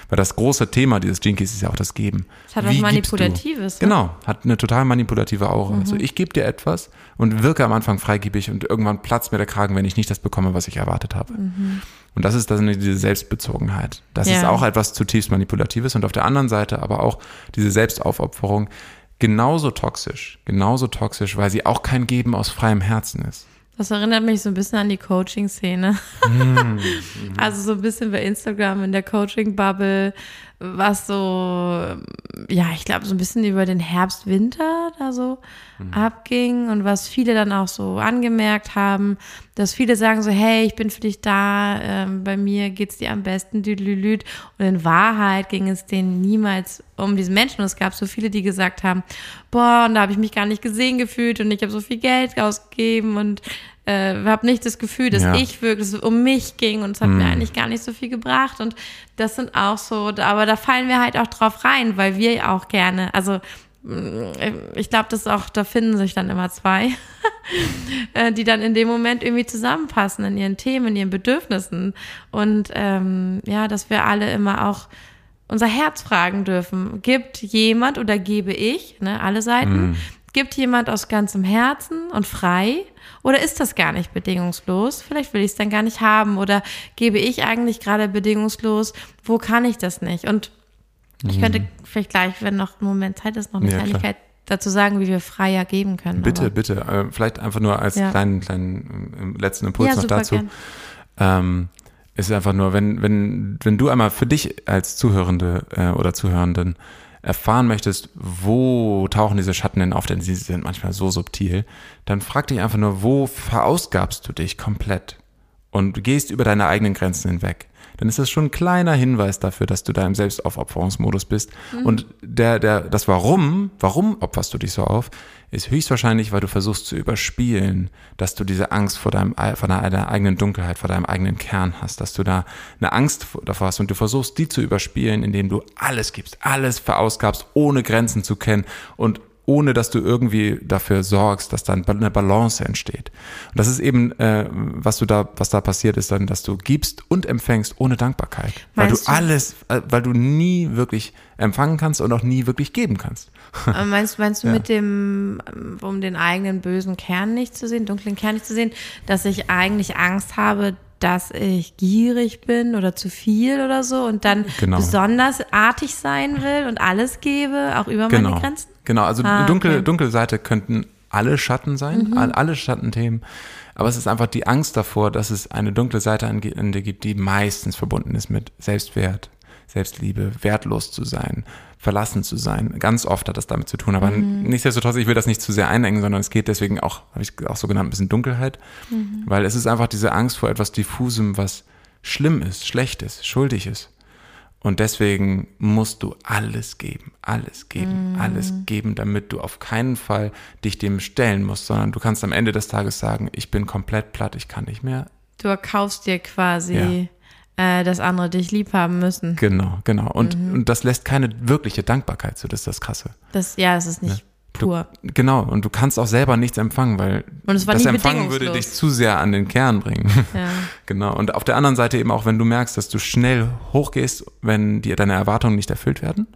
A: Weil das große Thema dieses Jinkies ist ja auch das Geben.
B: Es hat was? Manipulatives. ne?
A: Genau, hat eine total manipulative Aura.
B: Mhm.
A: Also ich gebe dir etwas und wirke am Anfang freigebig und irgendwann platzt mir der Kragen, wenn ich nicht das bekomme, was ich erwartet habe. Und das ist dann diese Selbstbezogenheit. Das ist
B: Ja.
A: auch etwas zutiefst Manipulatives und auf der anderen Seite aber auch diese Selbstaufopferung genauso toxisch, genauso toxisch, weil sie auch kein Geben aus freiem Herzen ist.
B: Das erinnert mich so ein bisschen an die Coaching-Szene.
A: Mhm.
B: also so ein bisschen bei Instagram in der Coaching-Bubble, was so, ja, ich glaube, so ein bisschen über den Herbst, Winter da so
A: Mhm.
B: abging und was viele dann auch so angemerkt haben, dass viele sagen so, hey, ich bin für dich da, ähm, bei mir geht's dir am besten, düdelülüt. Und in Wahrheit ging es denen niemals um diesen Menschen. Und es gab so viele, die gesagt haben, boah, und da habe ich mich gar nicht gesehen gefühlt und ich habe so viel Geld ausgegeben und äh, habe nicht das Gefühl, dass
A: Ja.
B: ich wirklich dass es um mich ging und es hat mir eigentlich gar nicht so viel gebracht. Und das sind auch so, aber da fallen wir halt auch drauf rein, weil wir auch gerne, also mh, ich glaube, das ist auch, da finden sich dann immer zwei, äh, die dann in dem Moment irgendwie zusammenpassen in ihren Themen, in ihren Bedürfnissen. Und ähm, ja, dass wir alle immer auch unser Herz fragen dürfen. Gibt jemand oder gebe ich, ne, alle Seiten, gibt jemand aus ganzem Herzen und frei? Oder ist das gar nicht bedingungslos? Vielleicht will ich es dann gar nicht haben. Oder gebe ich eigentlich gerade bedingungslos? Wo kann ich das nicht? Und ich könnte vielleicht gleich, wenn noch ein Moment Zeit ist, noch eine
A: Mhm. Ja, klar.
B: Kleinigkeit dazu sagen, wie wir freier geben können.
A: Bitte,
B: Aber-
A: bitte. Äh, vielleicht einfach nur als
B: Ja.
A: kleinen, kleinen äh, letzten Impuls
B: Ja,
A: noch dazu. Ähm, ist einfach nur, wenn, wenn, wenn du einmal für dich als Zuhörende äh, oder Zuhörenden erfahren möchtest, wo tauchen diese Schatten denn auf, denn sie sind manchmal so subtil, dann frag dich einfach nur, wo verausgabst du dich komplett? Und gehst über deine eigenen Grenzen hinweg. Dann ist das schon ein kleiner Hinweis dafür, dass du da im Selbstaufopferungsmodus bist. Und der, der, das Warum, warum opferst du dich so auf, ist höchstwahrscheinlich, weil du versuchst zu überspielen, dass du diese Angst vor deinem, vor deiner eigenen Dunkelheit, vor deinem eigenen Kern hast, dass du da eine Angst vor- davor hast und du versuchst, die zu überspielen, indem du alles gibst, alles verausgabst, ohne Grenzen zu kennen und ohne dass du irgendwie dafür sorgst, dass dann eine Balance entsteht. Und das ist eben, äh, was du da, was da passiert ist, dann, dass du gibst und empfängst ohne Dankbarkeit, weil du,
B: Meinst du-
A: alles, äh, weil du nie wirklich empfangen kannst und auch nie wirklich geben kannst.
B: Meinst, meinst du
A: Ja.
B: mit dem, ähm, um den eigenen bösen Kern nicht zu sehen, dunklen Kern nicht zu sehen, dass ich eigentlich Angst habe, dass ich gierig bin oder zu viel oder so und dann
A: Genau.
B: besonders artig sein will und alles gebe, auch über
A: Genau.
B: meine Grenzen?
A: Genau, also
B: Ah,
A: dunkle,
B: okay. Mhm.
A: dunkle Seite könnten alle Schatten sein, all- alle Schattenthemen. Aber es ist einfach die Angst davor, dass es eine dunkle Seite an, an dir gibt, die meistens verbunden ist mit Selbstwert, Selbstliebe, wertlos zu sein, verlassen zu sein. Ganz oft hat das damit zu tun. Aber
B: Mhm.
A: nichtsdestotrotz, ich will das nicht zu sehr einengen, sondern es geht deswegen auch, habe ich auch so genannt, ein bisschen Dunkelheit.
B: Mhm.
A: Weil es ist einfach diese Angst vor etwas Diffusem, was schlimm ist, schlecht ist, schuldig ist. Und deswegen musst du alles geben, alles geben, alles geben, damit du auf keinen Fall dich dem stellen musst, sondern du kannst am Ende des Tages sagen, ich bin komplett platt, ich kann nicht mehr.
B: Du erkaufst dir quasi, äh, dass andere dich lieb haben müssen.
A: Genau, genau. Und, und das lässt keine wirkliche Dankbarkeit zu, das ist das Krasse.
B: Das, ja, das ist nicht pur.
A: Genau, und du kannst auch selber nichts empfangen, weil das Empfangen würde dich zu sehr an den Kern bringen.
B: Ja.
A: Genau. Und auf der anderen Seite eben auch, wenn du merkst, dass du schnell hochgehst, wenn dir deine Erwartungen nicht erfüllt werden,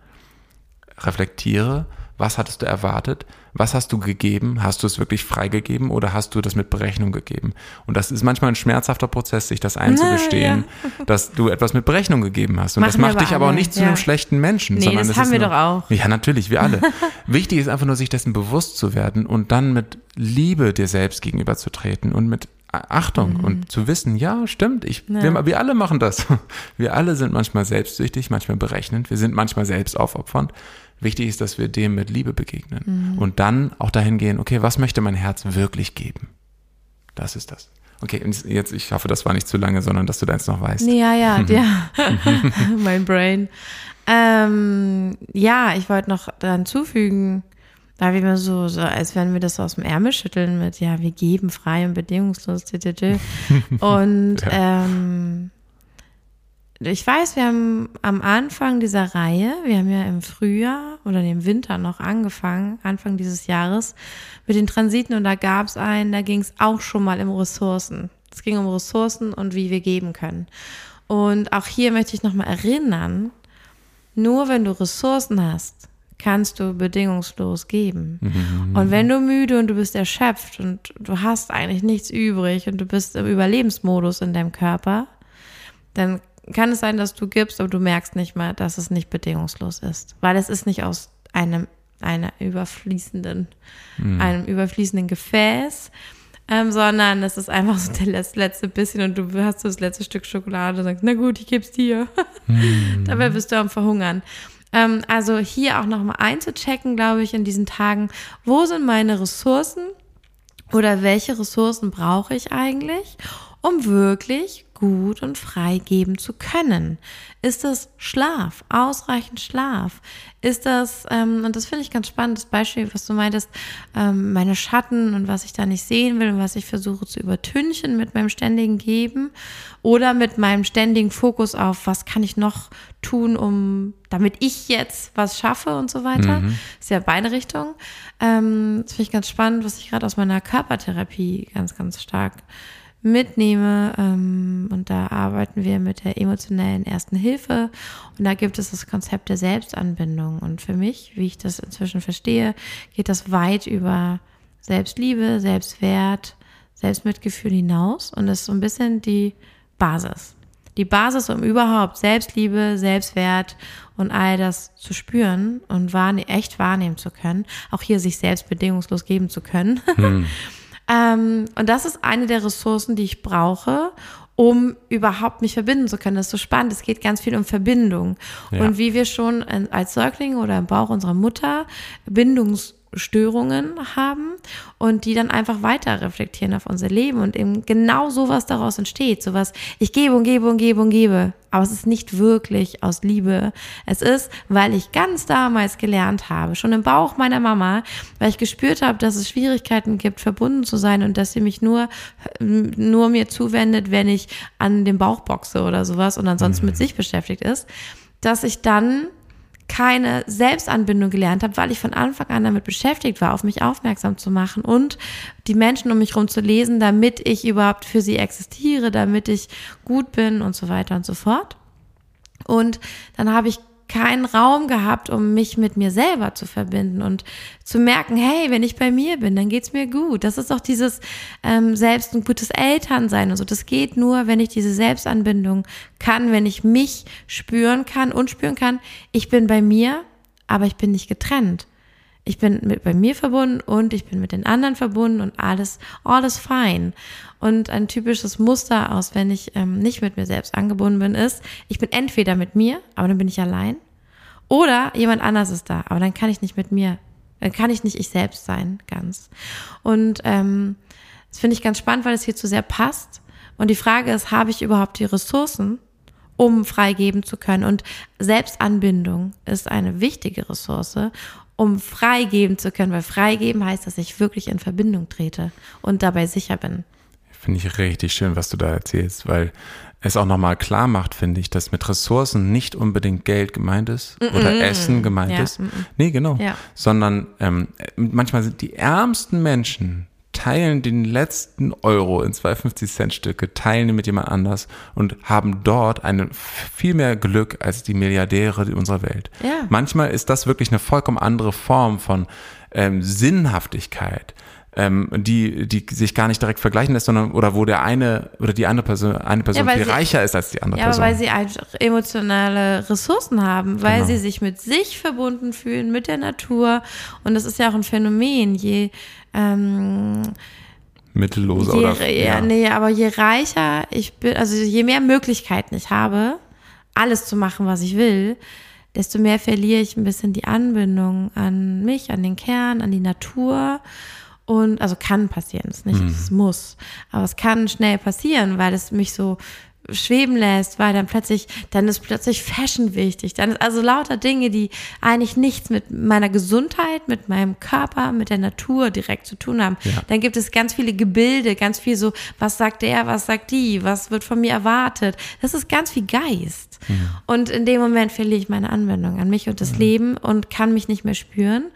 A: reflektiere, Was hattest du erwartet? Was hast du gegeben? Hast du es wirklich freigegeben oder hast du das mit Berechnung gegeben? Und das ist manchmal ein schmerzhafter Prozess, sich das einzugestehen, ja. dass du etwas mit Berechnung gegeben hast. Und Machen das macht dich alle. aber auch nicht zu ja. einem schlechten Menschen.
B: Nee, sondern das haben wir nur, doch auch.
A: Ja, natürlich, wir alle. Wichtig ist einfach nur, sich dessen bewusst zu werden und dann mit Liebe dir selbst gegenüberzutreten und mit Achtung mhm. und zu wissen, ja, stimmt, ich, ja. Wir, wir, alle machen das. Wir alle sind manchmal selbstsüchtig, manchmal berechnend, wir sind manchmal selbst aufopfernd. Wichtig ist, dass wir dem mit Liebe begegnen mhm. und dann auch dahin gehen, okay, was möchte mein Herz wirklich geben? Das ist das. Okay, jetzt, ich hoffe, das war nicht zu lange, sondern dass du deins noch weißt.
B: Ja, ja, ja. mein Brain. Ähm, ja, ich wollte noch dann zufügen, weil wir so, so, als wenn wir das aus dem Ärmel schütteln mit, ja, wir geben frei und bedingungslos. und ja. ähm, ich weiß, wir haben am Anfang dieser Reihe, wir haben ja im Frühjahr oder im Winter noch angefangen, Anfang dieses Jahres, mit den Transiten und da gab es einen, da ging es auch schon mal um Ressourcen. Es ging um Ressourcen und wie wir geben können. Und auch hier möchte ich nochmal erinnern, nur wenn du Ressourcen hast, kannst du bedingungslos geben. Mhm. Und wenn du müde und du bist erschöpft und du hast eigentlich nichts übrig und du bist im Überlebensmodus in deinem Körper, dann kann es sein, dass du gibst, aber du merkst nicht mal, dass es nicht bedingungslos ist, weil es ist nicht aus einem einer überfließenden, mhm. einem überfließenden Gefäß, ähm, sondern es ist einfach so der letzte, bisschen und du hast so das letzte Stück Schokolade und sagst, na gut, ich geb's dir. Mhm. Dabei bist du am Verhungern. Ähm, also hier auch nochmal einzuchecken, glaube ich, in diesen Tagen, wo sind meine Ressourcen oder welche Ressourcen brauche ich eigentlich, um wirklich gut und frei geben zu können? Ist das Schlaf, ausreichend Schlaf? Ist das, ähm, und das finde ich ganz spannend, das Beispiel, was du meintest, ähm, meine Schatten und was ich da nicht sehen will und was ich versuche zu übertünchen mit meinem ständigen Geben oder mit meinem ständigen Fokus auf, was kann ich noch tun, um, damit ich jetzt was schaffe und so weiter. Mhm. Ist ja beide Richtungen. Ähm, das finde ich ganz spannend, was ich gerade aus meiner Körpertherapie ganz, ganz stark mitnehme. Ähm, und da arbeiten wir mit der emotionellen ersten Hilfe. Und da gibt es das Konzept der Selbstanbindung. Und für mich, wie ich das inzwischen verstehe, geht das weit über Selbstliebe, Selbstwert, Selbstmitgefühl hinaus. Und ist so ein bisschen die Basis. Die Basis, um überhaupt Selbstliebe, Selbstwert und all das zu spüren und wahrne echt wahrnehmen zu können. Auch hier sich selbst bedingungslos geben zu können. Hm. Ähm, und das ist eine der Ressourcen, die ich brauche, um überhaupt mich verbinden zu können. Das ist so spannend. Es geht ganz viel um Verbindung. Ja. Und wie wir schon als Säuglinge oder im Bauch unserer Mutter Bindungs Störungen haben und die dann einfach weiter reflektieren auf unser Leben und eben genau sowas daraus entsteht. Sowas, ich gebe und gebe und gebe und gebe. Aber es ist nicht wirklich aus Liebe. Es ist, weil ich ganz damals gelernt habe, schon im Bauch meiner Mama, weil ich gespürt habe, dass es Schwierigkeiten gibt, verbunden zu sein und dass sie mich nur, nur mir zuwendet, wenn ich an dem Bauch boxe oder sowas und ansonsten mhm. mit sich beschäftigt ist, dass ich dann keine Selbstanbindung gelernt habe, weil ich von Anfang an damit beschäftigt war, auf mich aufmerksam zu machen und die Menschen um mich herum zu lesen, damit ich überhaupt für sie existiere, damit ich gut bin und so weiter und so fort. Und dann habe ich keinen Raum gehabt, um mich mit mir selber zu verbinden und zu merken, hey, wenn ich bei mir bin, dann geht's mir gut. Das ist auch dieses ähm, selbst ein gutes Elternsein und so. Das geht nur, wenn ich diese Selbstanbindung kann, wenn ich mich spüren kann und spüren kann, ich bin bei mir, aber ich bin nicht getrennt. Ich bin mit bei mir verbunden und ich bin mit den anderen verbunden und alles, alles fein. Und ein typisches Muster aus, wenn ich ähm, nicht mit mir selbst angebunden bin, ist, ich bin entweder mit mir, aber dann bin ich allein, oder jemand anders ist da, aber dann kann ich nicht mit mir, dann kann ich nicht ich selbst sein, ganz. Und ähm, das finde ich ganz spannend, weil es hier zu sehr passt. Und die Frage ist, habe ich überhaupt die Ressourcen, um freigeben zu können? Und Selbstanbindung ist eine wichtige Ressource, um freigeben zu können, weil freigeben heißt, dass ich wirklich in Verbindung trete und dabei sicher bin.
A: Finde ich richtig schön, was du da erzählst, weil es auch nochmal klar macht, finde ich, dass mit Ressourcen nicht unbedingt Geld gemeint ist mm -mm. oder Essen gemeint ja, ist. Mm nee, genau. Ja. Sondern ähm, manchmal sind die ärmsten Menschen teilen den letzten Euro in 250 Cent Stücke, teilen ihn mit jemand anders und haben dort eine viel mehr Glück als die Milliardäre unserer Welt.
B: Ja.
A: Manchmal ist das wirklich eine vollkommen andere Form von ähm, Sinnhaftigkeit ähm, die, die sich gar nicht direkt vergleichen lässt, sondern oder wo der eine oder die andere Person, eine Person
B: Ja,
A: viel
B: sie-
A: reicher ist als die andere
B: Ja,
A: Person.
B: aber weil sie einfach emotionale Ressourcen haben, weil
A: Genau.
B: sie sich mit sich verbunden fühlen, mit der Natur. Und das ist ja auch ein Phänomen. Je, ähm,
A: Mittellose
B: je,
A: oder
B: ja, nee, aber je reicher ich bin, also je mehr Möglichkeiten ich habe, alles zu machen, was ich will, desto mehr verliere ich ein bisschen die Anbindung an mich, an den Kern, an die Natur. Und also kann passieren, es ist nicht, es muss. Aber es kann schnell passieren, weil es mich so schweben lässt, weil dann plötzlich, dann ist plötzlich Fashion wichtig. Dann ist also lauter Dinge, die eigentlich nichts mit meiner Gesundheit, mit meinem Körper, mit der Natur direkt zu tun haben.
A: Ja.
B: Dann gibt es ganz viele Gebilde, ganz viel so, was sagt der, was sagt die, was wird von mir erwartet. Das ist ganz viel Geist. Und in dem Moment verliere ich meine Anwendung an mich und das Leben und kann mich nicht mehr spüren.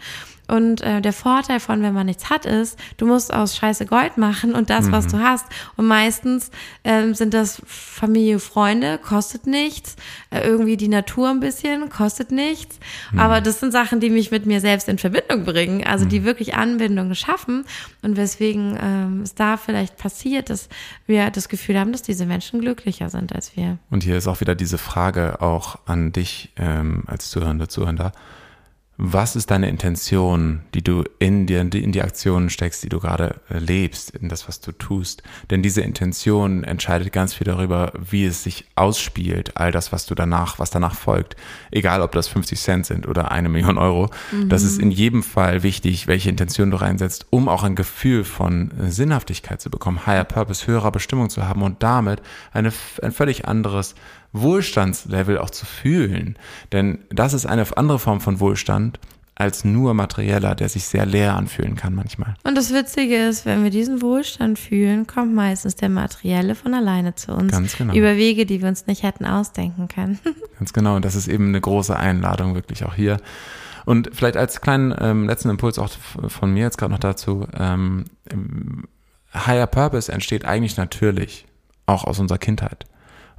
B: Und äh, der Vorteil von, wenn man nichts hat, ist, du musst aus Scheiße Gold machen und das, was du hast. Und meistens ähm, sind das Familie, Freunde, kostet nichts. Äh, irgendwie die Natur ein bisschen, kostet nichts. Aber das sind Sachen, die mich mit mir selbst in Verbindung bringen, also die wirklich Anbindung schaffen. Und weswegen ähm, es da vielleicht passiert, dass wir das Gefühl haben, dass diese Menschen glücklicher sind als wir.
A: Und hier ist auch wieder diese Frage auch an dich ähm, als Zuhörende, Zuhörender. Was ist deine Intention, die du in dir, in die Aktionen steckst, die du gerade äh, lebst, in das, was du tust? Denn diese Intention entscheidet ganz viel darüber, wie es sich ausspielt, all das, was du danach, was danach folgt. Egal, ob das 50 Cent sind oder eine Million Euro. Das ist in jedem Fall wichtig, welche Intention du reinsetzt, um auch ein Gefühl von äh, Sinnhaftigkeit zu bekommen, Higher Purpose, höherer Bestimmung zu haben und damit eine, ein völlig anderes Wohlstandslevel auch zu fühlen. Denn das ist eine andere Form von Wohlstand als nur materieller, der sich sehr leer anfühlen kann manchmal.
B: Und das Witzige ist, wenn wir diesen Wohlstand fühlen, kommt meistens der Materielle von alleine zu uns.
A: Ganz genau.
B: Über Wege, die wir uns nicht hätten ausdenken können.
A: Ganz genau. Und das ist eben eine große Einladung wirklich auch hier. Und vielleicht als kleinen ähm, letzten Impuls auch von mir jetzt gerade noch dazu. Ähm, Higher Purpose entsteht eigentlich natürlich auch aus unserer Kindheit.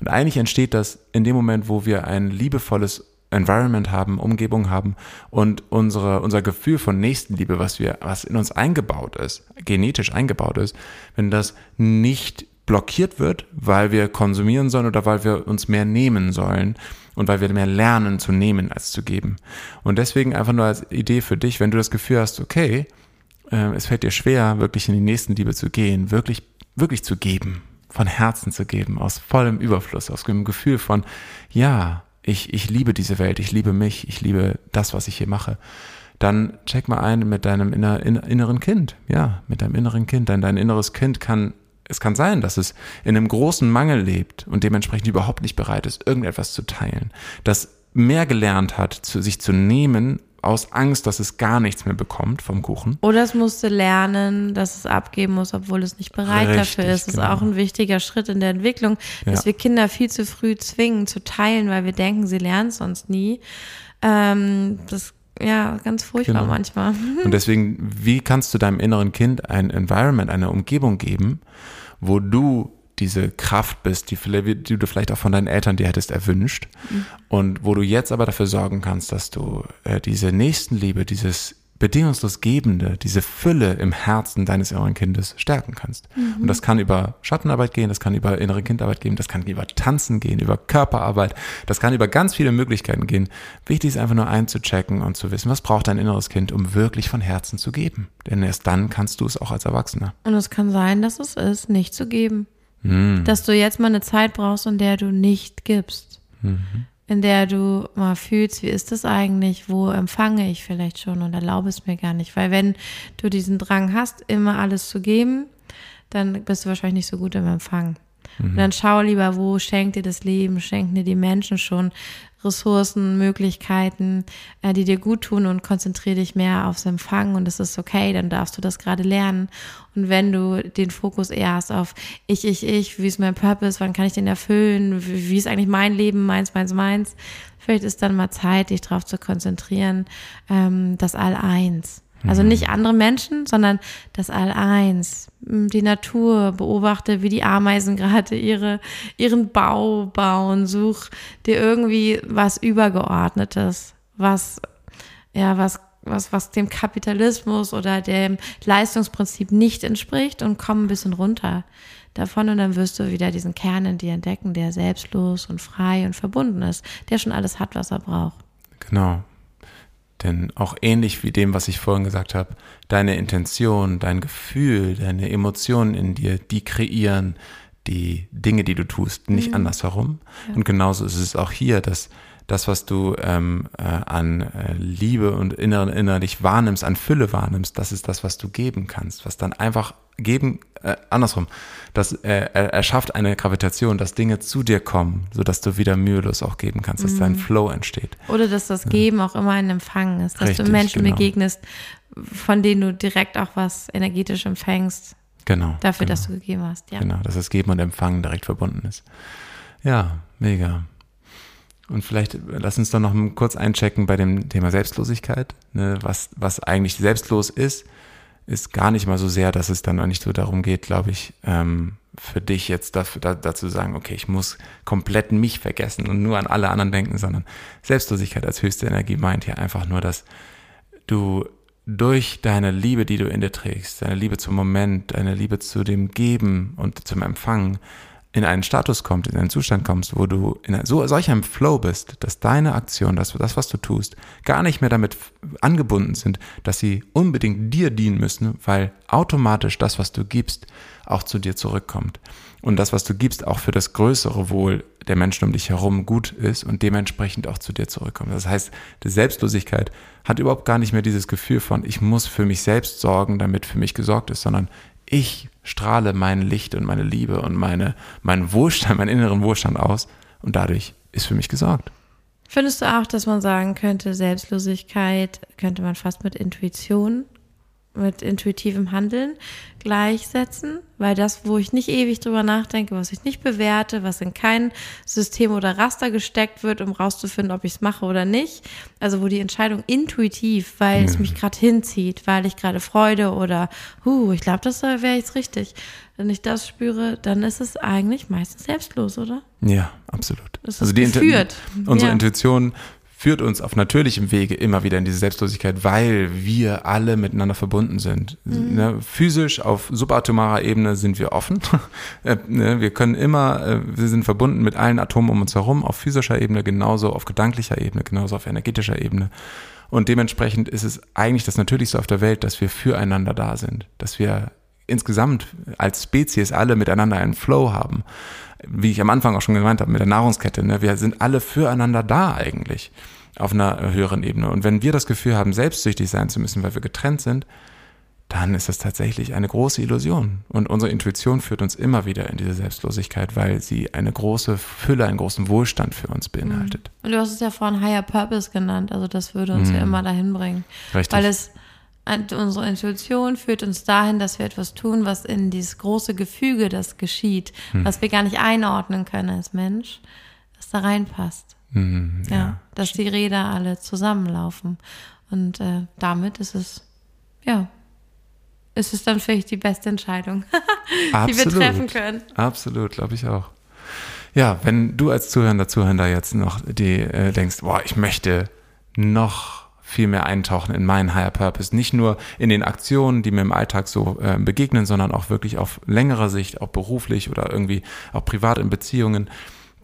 A: Und eigentlich entsteht das in dem Moment, wo wir ein liebevolles Environment haben, Umgebung haben und unsere, unser Gefühl von Nächstenliebe, was wir, was in uns eingebaut ist, genetisch eingebaut ist, wenn das nicht blockiert wird, weil wir konsumieren sollen oder weil wir uns mehr nehmen sollen und weil wir mehr lernen zu nehmen als zu geben. Und deswegen einfach nur als Idee für dich, wenn du das Gefühl hast, okay, äh, es fällt dir schwer, wirklich in die Nächstenliebe zu gehen, wirklich, wirklich zu geben, von Herzen zu geben, aus vollem Überfluss, aus dem Gefühl von, ja, ich, ich liebe diese Welt, ich liebe mich, ich liebe das, was ich hier mache, dann check mal ein mit deinem inner, in, inneren Kind. Ja, mit deinem inneren Kind. Denn dein inneres Kind kann, es kann sein, dass es in einem großen Mangel lebt und dementsprechend überhaupt nicht bereit ist, irgendetwas zu teilen. Das mehr gelernt hat, zu, sich zu nehmen, aus Angst, dass es gar nichts mehr bekommt vom Kuchen.
B: Oder es musste lernen, dass es abgeben muss, obwohl es nicht bereit
A: Richtig,
B: dafür ist. Das ist
A: genau.
B: auch ein wichtiger Schritt in der Entwicklung, dass
A: Ja.
B: wir Kinder viel zu früh zwingen zu teilen, weil wir denken, sie lernen es sonst nie. Ähm, das ja ganz furchtbar
A: Genau.
B: manchmal.
A: Und deswegen, wie kannst du deinem inneren Kind ein Environment, eine Umgebung geben, wo du diese Kraft bist, die, die du vielleicht auch von deinen Eltern dir hättest erwünscht und wo du jetzt aber dafür sorgen kannst, dass du äh, diese Nächstenliebe, dieses bedingungslos Gebende, diese Fülle im Herzen deines inneren Kindes stärken kannst. Und das kann über Schattenarbeit gehen, das kann über innere Kindarbeit gehen, das kann über Tanzen gehen, über Körperarbeit, das kann über ganz viele Möglichkeiten gehen. Wichtig ist einfach nur einzuchecken und zu wissen, was braucht dein inneres Kind, um wirklich von Herzen zu geben. Denn erst dann kannst du es auch als Erwachsener.
B: Und es kann sein, dass es ist, nicht zu geben.
A: Hm.
B: Dass du jetzt mal eine Zeit brauchst, in der du nicht gibst.
A: Mhm.
B: In der du mal fühlst, wie ist das eigentlich, wo empfange ich vielleicht schon und erlaube es mir gar nicht. Weil wenn du diesen Drang hast, immer alles zu geben, dann bist du wahrscheinlich nicht so gut im Empfang. Und dann schau lieber, wo schenkt dir das Leben, schenken dir die Menschen schon Ressourcen, Möglichkeiten, äh, die dir gut tun und konzentriere dich mehr aufs Empfangen und es ist okay, dann darfst du das gerade lernen. Und wenn du den Fokus eher hast auf ich, ich, ich, wie ist mein Purpose, wann kann ich den erfüllen, wie, wie ist eigentlich mein Leben, meins, meins, meins, vielleicht ist dann mal Zeit, dich darauf zu konzentrieren, ähm, das All-Eins. Also nicht andere Menschen, sondern das All-Eins, die Natur, beobachte, wie die Ameisen gerade ihre, ihren Bau bauen, such dir irgendwie was Übergeordnetes, was, ja, was, was, was dem Kapitalismus oder dem Leistungsprinzip nicht entspricht und komm ein bisschen runter davon und dann wirst du wieder diesen Kern in dir entdecken, der selbstlos und frei und verbunden ist, der schon alles hat, was er braucht.
A: Genau. Denn auch ähnlich wie dem, was ich vorhin gesagt habe, deine Intention, dein Gefühl, deine Emotionen in dir, die kreieren die Dinge, die du tust, nicht mhm. andersherum. Ja. Und genauso ist es auch hier, dass das, was du ähm, äh, an äh, Liebe und inner, innerlich wahrnimmst, an Fülle wahrnimmst, das ist das, was du geben kannst, was dann einfach geben, äh, andersrum, das äh, erschafft eine Gravitation, dass Dinge zu dir kommen, sodass du wieder mühelos auch geben kannst, dass mhm. dein Flow entsteht.
B: Oder dass das Geben ja. auch immer ein Empfang ist, dass Richtig, du Menschen genau. begegnest, von denen du direkt auch was energetisch empfängst.
A: Genau.
B: Dafür,
A: genau.
B: dass du gegeben hast, ja.
A: Genau, dass das Geben und Empfangen direkt verbunden ist. Ja, mega. Und vielleicht lass uns doch noch kurz einchecken bei dem Thema Selbstlosigkeit. Ne? Was, was eigentlich selbstlos ist, ist gar nicht mal so sehr, dass es dann auch nicht so darum geht, glaube ich, ähm, für dich jetzt dafür, da, dazu sagen, okay, ich muss komplett mich vergessen und nur an alle anderen denken, sondern Selbstlosigkeit als höchste Energie meint hier einfach nur, dass du durch deine Liebe, die du in dir trägst, deine Liebe zum Moment, deine Liebe zu dem Geben und zum Empfangen, in einen Status kommst, in einen Zustand kommst, wo du in so solch einem Flow bist, dass deine Aktion, das, das, was du tust, gar nicht mehr damit angebunden sind, dass sie unbedingt dir dienen müssen, weil automatisch das, was du gibst, auch zu dir zurückkommt. Und das, was du gibst, auch für das größere Wohl der Menschen um dich herum gut ist und dementsprechend auch zu dir zurückkommt. Das heißt, die Selbstlosigkeit hat überhaupt gar nicht mehr dieses Gefühl von, ich muss für mich selbst sorgen, damit für mich gesorgt ist, sondern ich strahle mein Licht und meine Liebe und meine, meinen Wohlstand, meinen inneren Wohlstand aus und dadurch ist für mich gesorgt.
B: Findest du auch, dass man sagen könnte, Selbstlosigkeit könnte man fast mit Intuition mit intuitivem Handeln gleichsetzen, weil das, wo ich nicht ewig drüber nachdenke, was ich nicht bewerte, was in kein System oder Raster gesteckt wird, um rauszufinden, ob ich es mache oder nicht, also wo die Entscheidung intuitiv, weil mhm. es mich gerade hinzieht, weil ich gerade Freude oder, huh, ich glaube, das wäre jetzt richtig. Wenn ich das spüre, dann ist es eigentlich meistens selbstlos, oder?
A: Ja, absolut.
B: Das ist also die geführt.
A: Unsere ja. Intuition führt uns auf natürlichem Wege immer wieder in diese Selbstlosigkeit, weil wir alle miteinander verbunden sind. Mhm. Ne, physisch auf subatomarer Ebene sind wir offen. Äh, ne, wir können immer, äh, wir sind verbunden mit allen Atomen um uns herum, auf physischer Ebene genauso, auf gedanklicher Ebene genauso, auf energetischer Ebene. Und dementsprechend ist es eigentlich das Natürlichste auf der Welt, dass wir füreinander da sind, dass wir insgesamt als Spezies alle miteinander einen Flow haben wie ich am Anfang auch schon gemeint habe, mit der Nahrungskette, ne, wir sind alle füreinander da eigentlich auf einer höheren Ebene. Und wenn wir das Gefühl haben, selbstsüchtig sein zu müssen, weil wir getrennt sind, dann ist das tatsächlich eine große Illusion. Und unsere Intuition führt uns immer wieder in diese Selbstlosigkeit, weil sie eine große Fülle, einen großen Wohlstand für uns beinhaltet.
B: Und du hast es ja vorhin Higher Purpose genannt, also das würde uns mhm. ja immer dahin bringen.
A: Richtig.
B: Weil es unsere Intuition führt uns dahin, dass wir etwas tun, was in dieses große Gefüge, das geschieht, hm. was wir gar nicht einordnen können als Mensch, das da reinpasst.
A: Hm,
B: ja. ja. dass die Räder alle zusammenlaufen. Und äh, damit ist es, ja, ist es dann vielleicht die beste Entscheidung, die wir treffen können.
A: Absolut, glaube ich auch. Ja, wenn du als Zuhörer, Zuhörer jetzt noch die äh, denkst, boah, ich möchte noch viel mehr eintauchen in meinen Higher Purpose. Nicht nur in den Aktionen, die mir im Alltag so äh, begegnen, sondern auch wirklich auf längerer Sicht, auch beruflich oder irgendwie auch privat in Beziehungen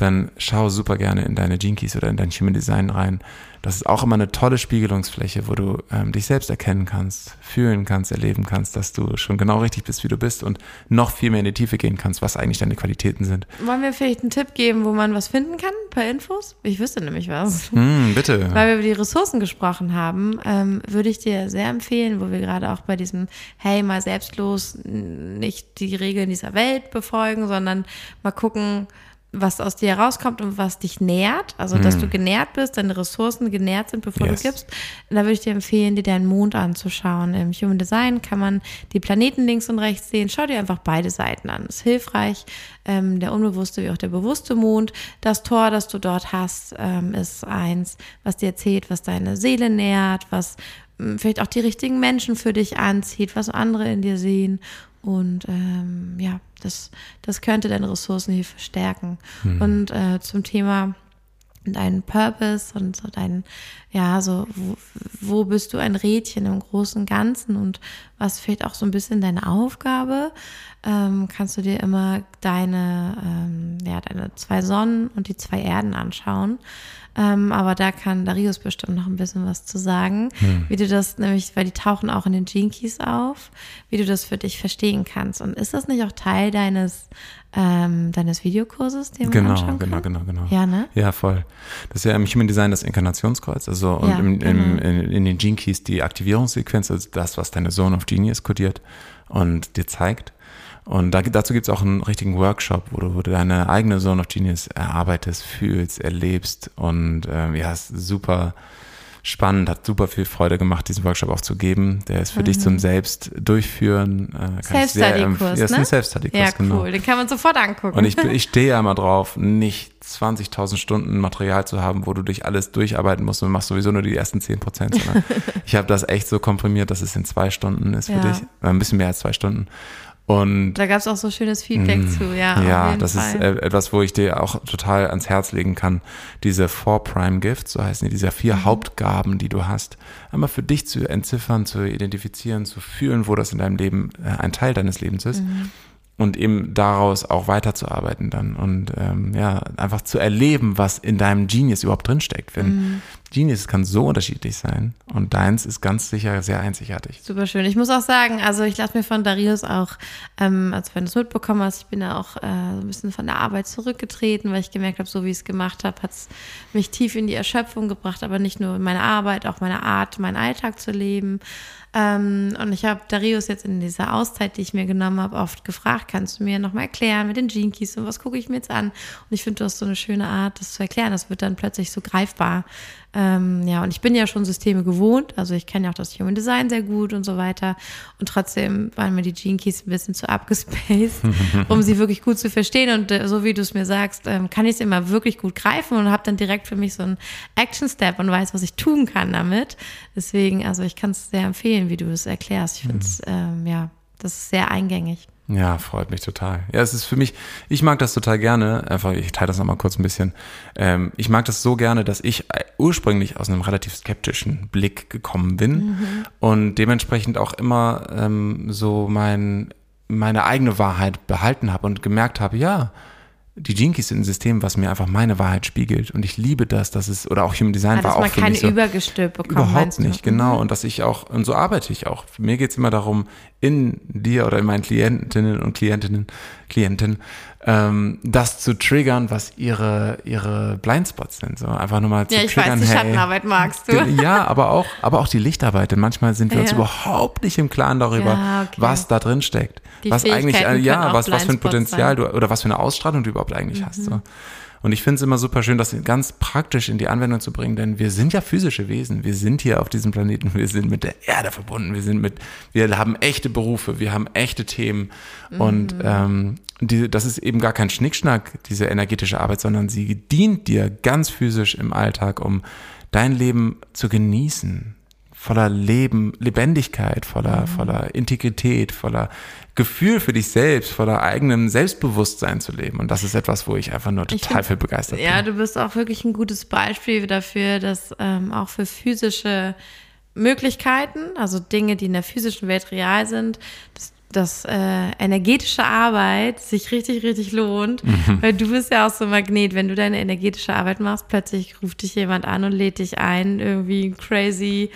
A: dann schau super gerne in deine Keys oder in dein Human Design rein. Das ist auch immer eine tolle Spiegelungsfläche, wo du ähm, dich selbst erkennen kannst, fühlen kannst, erleben kannst, dass du schon genau richtig bist, wie du bist und noch viel mehr in die Tiefe gehen kannst, was eigentlich deine Qualitäten sind.
B: Wollen wir vielleicht einen Tipp geben, wo man was finden kann, ein paar Infos? Ich wüsste nämlich was.
A: Mm, bitte.
B: Weil wir über die Ressourcen gesprochen haben, ähm, würde ich dir sehr empfehlen, wo wir gerade auch bei diesem, hey, mal selbstlos nicht die Regeln dieser Welt befolgen, sondern mal gucken, was aus dir herauskommt und was dich nährt, also dass du genährt bist, deine Ressourcen genährt sind, bevor
A: Yes.
B: du gibst, da würde ich dir empfehlen, dir deinen Mond anzuschauen. Im Human Design kann man die Planeten links und rechts sehen. Schau dir einfach beide Seiten an. ist hilfreich. Ähm, der unbewusste wie auch der bewusste Mond. Das Tor, das du dort hast, ähm, ist eins, was dir erzählt, was deine Seele nährt, was ähm, vielleicht auch die richtigen Menschen für dich anzieht, was andere in dir sehen. Und ähm, ja, das, das könnte deine Ressourcen hier verstärken. Und äh, zum Thema deinen Purpose und so dein, ja, so, wo, wo bist du ein Rädchen im großen Ganzen und was fehlt auch so ein bisschen deine Aufgabe, ähm, kannst du dir immer deine, ähm, ja, deine zwei Sonnen und die zwei Erden anschauen. Ähm, aber da kann Darius bestimmt noch ein bisschen was zu sagen, wie du das nämlich, weil die tauchen auch in den Keys auf, wie du das für dich verstehen kannst. Und ist das nicht auch Teil deines, ähm, deines Videokurses, den
A: Genau,
B: anschauen
A: genau,
B: kann?
A: genau, genau.
B: Ja, ne?
A: Ja, voll. Das ist ja im Human Design das Inkarnationskreuz, also und
B: Ja,
A: im, im,
B: genau.
A: in, in den Gene Keys die Aktivierungssequenz, also das, was deine Zone of Genius kodiert und dir zeigt. Und da, dazu gibt es auch einen richtigen Workshop, wo du, wo du deine eigene Zone of Genius erarbeitest, fühlst, erlebst und ähm, ja, ist super spannend, hat super viel Freude gemacht, diesen Workshop auch zu geben. Der ist für dich zum Selbst durchführen. Äh,
B: Self-Study-Kurs,
A: Ja, ist
B: ne?
A: ein Self-Study-Kurs,
B: Ja, cool.
A: genau.
B: Den kann man sofort angucken.
A: Und ich, ich stehe ja immer drauf, nicht 20.000 Stunden Material zu haben, wo du dich alles durcharbeiten musst und machst sowieso nur die ersten 10 Prozent, ich habe das echt so komprimiert, dass es in zwei Stunden ist für
B: Ja.
A: dich, äh, ein bisschen mehr als zwei Stunden. Und
B: da gab es auch so schönes Feedback zu, ja. auf
A: Mm. ja,
B: jeden
A: das ist
B: Fall.
A: äh, etwas, wo ich dir auch total ans Herz legen kann. Diese Four Prime Gifts, so heißen die, diese vier
B: Mhm.
A: Hauptgaben, die du hast, einmal für dich zu entziffern, zu identifizieren, zu fühlen, wo das in deinem Leben äh, ein Teil deines Lebens ist.
B: Mhm.
A: Und eben daraus auch weiterzuarbeiten dann und ähm, ja, einfach zu erleben, was in deinem Genius überhaupt drinsteckt.
B: Mhm.
A: Genius kann so unterschiedlich sein und deins ist ganz sicher sehr einzigartig.
B: Super schön. Ich muss auch sagen, also ich lasse mir von Darius auch, ähm, als wenn du es mitbekommen hast, ich bin da auch äh, so ein bisschen von der Arbeit zurückgetreten, weil ich gemerkt habe, so wie ich es gemacht habe, hat es mich tief in die Erschöpfung gebracht, aber nicht nur meine Arbeit, auch meine Art, meinen Alltag zu leben. Ähm, und ich habe Darius jetzt in dieser Auszeit, die ich mir genommen habe, oft gefragt, kannst du mir nochmal erklären mit den Keys und was gucke ich mir jetzt an? Und ich finde, du hast so eine schöne Art, das zu erklären. Das wird dann plötzlich so greifbar. Ähm, ja, und ich bin ja schon Systeme gewohnt, also ich kenne ja auch das Human Design sehr gut und so weiter. Und trotzdem waren mir die Gene Keys ein bisschen zu abgespaced, um sie wirklich gut zu verstehen. Und äh, so wie du es mir sagst, ähm, kann ich es immer wirklich gut greifen und habe dann direkt für mich so einen Action-Step und weiß, was ich tun kann damit. Deswegen, also ich kann es sehr empfehlen, wie du es erklärst. Ich finde es, ähm, ja, das ist sehr eingängig.
A: Ja, freut mich total. Ja, es ist für mich, ich mag das total gerne, einfach, ich teile das nochmal kurz ein bisschen. Ähm, ich mag das so gerne, dass ich äh, ursprünglich aus einem relativ skeptischen Blick gekommen bin und dementsprechend auch immer ähm, so mein, meine eigene Wahrheit behalten habe und gemerkt habe, ja, die Keys sind ein System, was mir einfach meine Wahrheit spiegelt und ich liebe das, dass es, oder auch Human Design
B: Ja,
A: war auch für
B: keine
A: mich so,
B: Übergestülp bekommt.
A: Überhaupt nicht, genau. Und dass ich auch, und so arbeite ich auch. Mir geht's immer darum, in dir oder in meinen Klientinnen und Klientinnen, Klienten, ähm, das zu triggern, was ihre, ihre Blindspots sind. So einfach nur mal zu
B: Ja, ich
A: triggern,
B: weiß, die
A: hey,
B: Schattenarbeit magst du.
A: Ja, aber auch, aber auch die Lichtarbeit. Denn manchmal sind wir uns
B: Ja.
A: überhaupt nicht im Klaren darüber,
B: Ja, okay.
A: was da drin steckt.
B: Die
A: was eigentlich, äh, ja, was, was für ein Potenzial
B: sein. Mhm.
A: du, oder was für eine Ausstrahlung du überhaupt eigentlich hast. So. Und ich finde es immer super schön, das ganz praktisch in die Anwendung zu bringen, denn wir sind ja physische Wesen. Wir sind hier auf diesem Planeten, wir sind mit der Erde verbunden, wir sind mit, wir haben echte Berufe, wir haben echte Themen. Und ähm, die, das ist eben gar kein Schnickschnack, diese energetische Arbeit, sondern sie dient dir ganz physisch im Alltag, um dein Leben zu genießen. Voller Leben, Lebendigkeit, voller, voller Integrität, voller Gefühl für dich selbst, voller eigenem Selbstbewusstsein zu leben. Und das ist etwas, wo ich einfach nur total für begeistert
B: Ja,
A: bin.
B: du bist auch wirklich ein gutes Beispiel dafür, dass ähm, auch für physische Möglichkeiten, also Dinge, die in der physischen Welt real sind, dass, dass äh, energetische Arbeit sich richtig, richtig lohnt.
A: Mhm.
B: Weil du bist ja auch so ein Magnet, wenn du deine energetische Arbeit machst, plötzlich ruft dich jemand an und lädt dich ein, irgendwie ein crazy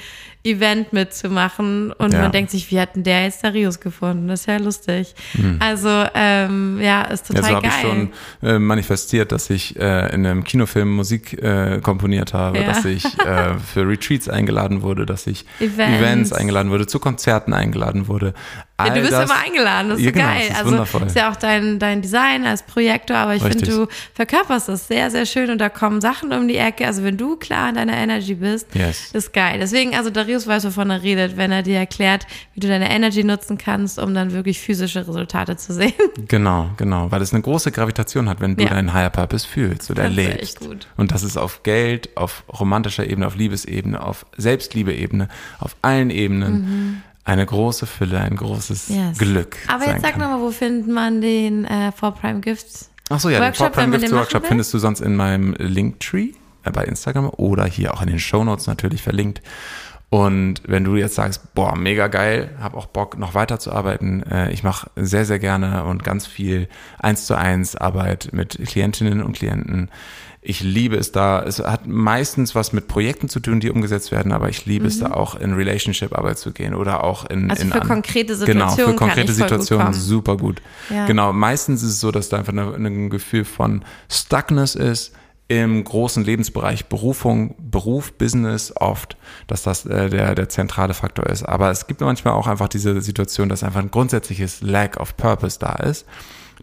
B: Event mitzumachen. Und
A: Ja.
B: man denkt sich, wie hat denn der jetzt Darius gefunden? Das ist ja lustig. Also, ähm, ja, ist
A: Mhm. Ja,
B: total
A: so habe
B: geil.
A: ich schon äh, manifestiert, dass ich äh, in einem Kinofilm Musik äh, komponiert habe,
B: Ja.
A: dass ich äh, für Retreats eingeladen wurde, dass ich
B: Events.
A: Events eingeladen wurde, zu Konzerten eingeladen wurde.
B: ja, du bist
A: das,
B: immer eingeladen, das ist
A: ja, genau,
B: geil.
A: das ist
B: also
A: wundervoll.
B: ist ja auch dein, dein Design als Projektor, aber ich finde, du verkörperst das sehr, sehr schön und da kommen Sachen um die Ecke. Also wenn du klar in deiner Energy bist,
A: Yes.
B: ist geil. Deswegen, also Darius weiß, wovon er redet, wenn er dir erklärt, wie du deine Energy nutzen kannst, um dann wirklich physische Resultate zu sehen.
A: Genau, genau, weil es eine große Gravitation hat, wenn du
B: Ja.
A: deinen Higher Purpose fühlst oder
B: Das
A: erlebst.
B: echt gut.
A: Und das ist auf Geld, auf romantischer Ebene, auf Liebesebene, auf Selbstliebeebene, auf allen Ebenen eine große Fülle, ein großes
B: Mhm. Yes.
A: Glück.
B: Aber jetzt sag nochmal, wo findet man den äh, For Prime Gifts?
A: Ach so, ja,
B: Workshop,
A: den
B: wenn man
A: Gifts Workshop findest du sonst in meinem Linktree äh, bei Instagram oder hier auch in den Shownotes natürlich verlinkt. Und wenn du jetzt sagst, boah, mega geil, habe auch Bock, noch weiterzuarbeiten, äh, ich mache sehr, sehr gerne und ganz viel eins zu eins Arbeit mit Klientinnen und Klienten. Ich liebe es da. Es hat meistens was mit Projekten zu tun, die umgesetzt werden, aber ich liebe es da auch in Relationship-Arbeit zu gehen oder auch in
B: Mhm. Also
A: in
B: für konkrete
A: Genau,
B: Situationen
A: für
B: kann
A: konkrete
B: gut
A: Situationen
B: kommen.
A: super gut.
B: Ja.
A: Genau, meistens ist es so, dass da einfach ein Gefühl von Stuckness ist im großen Lebensbereich Berufung, Beruf, Business oft, dass das äh, der, der zentrale Faktor ist. Aber es gibt manchmal auch einfach diese Situation, dass einfach ein grundsätzliches Lack of Purpose da ist,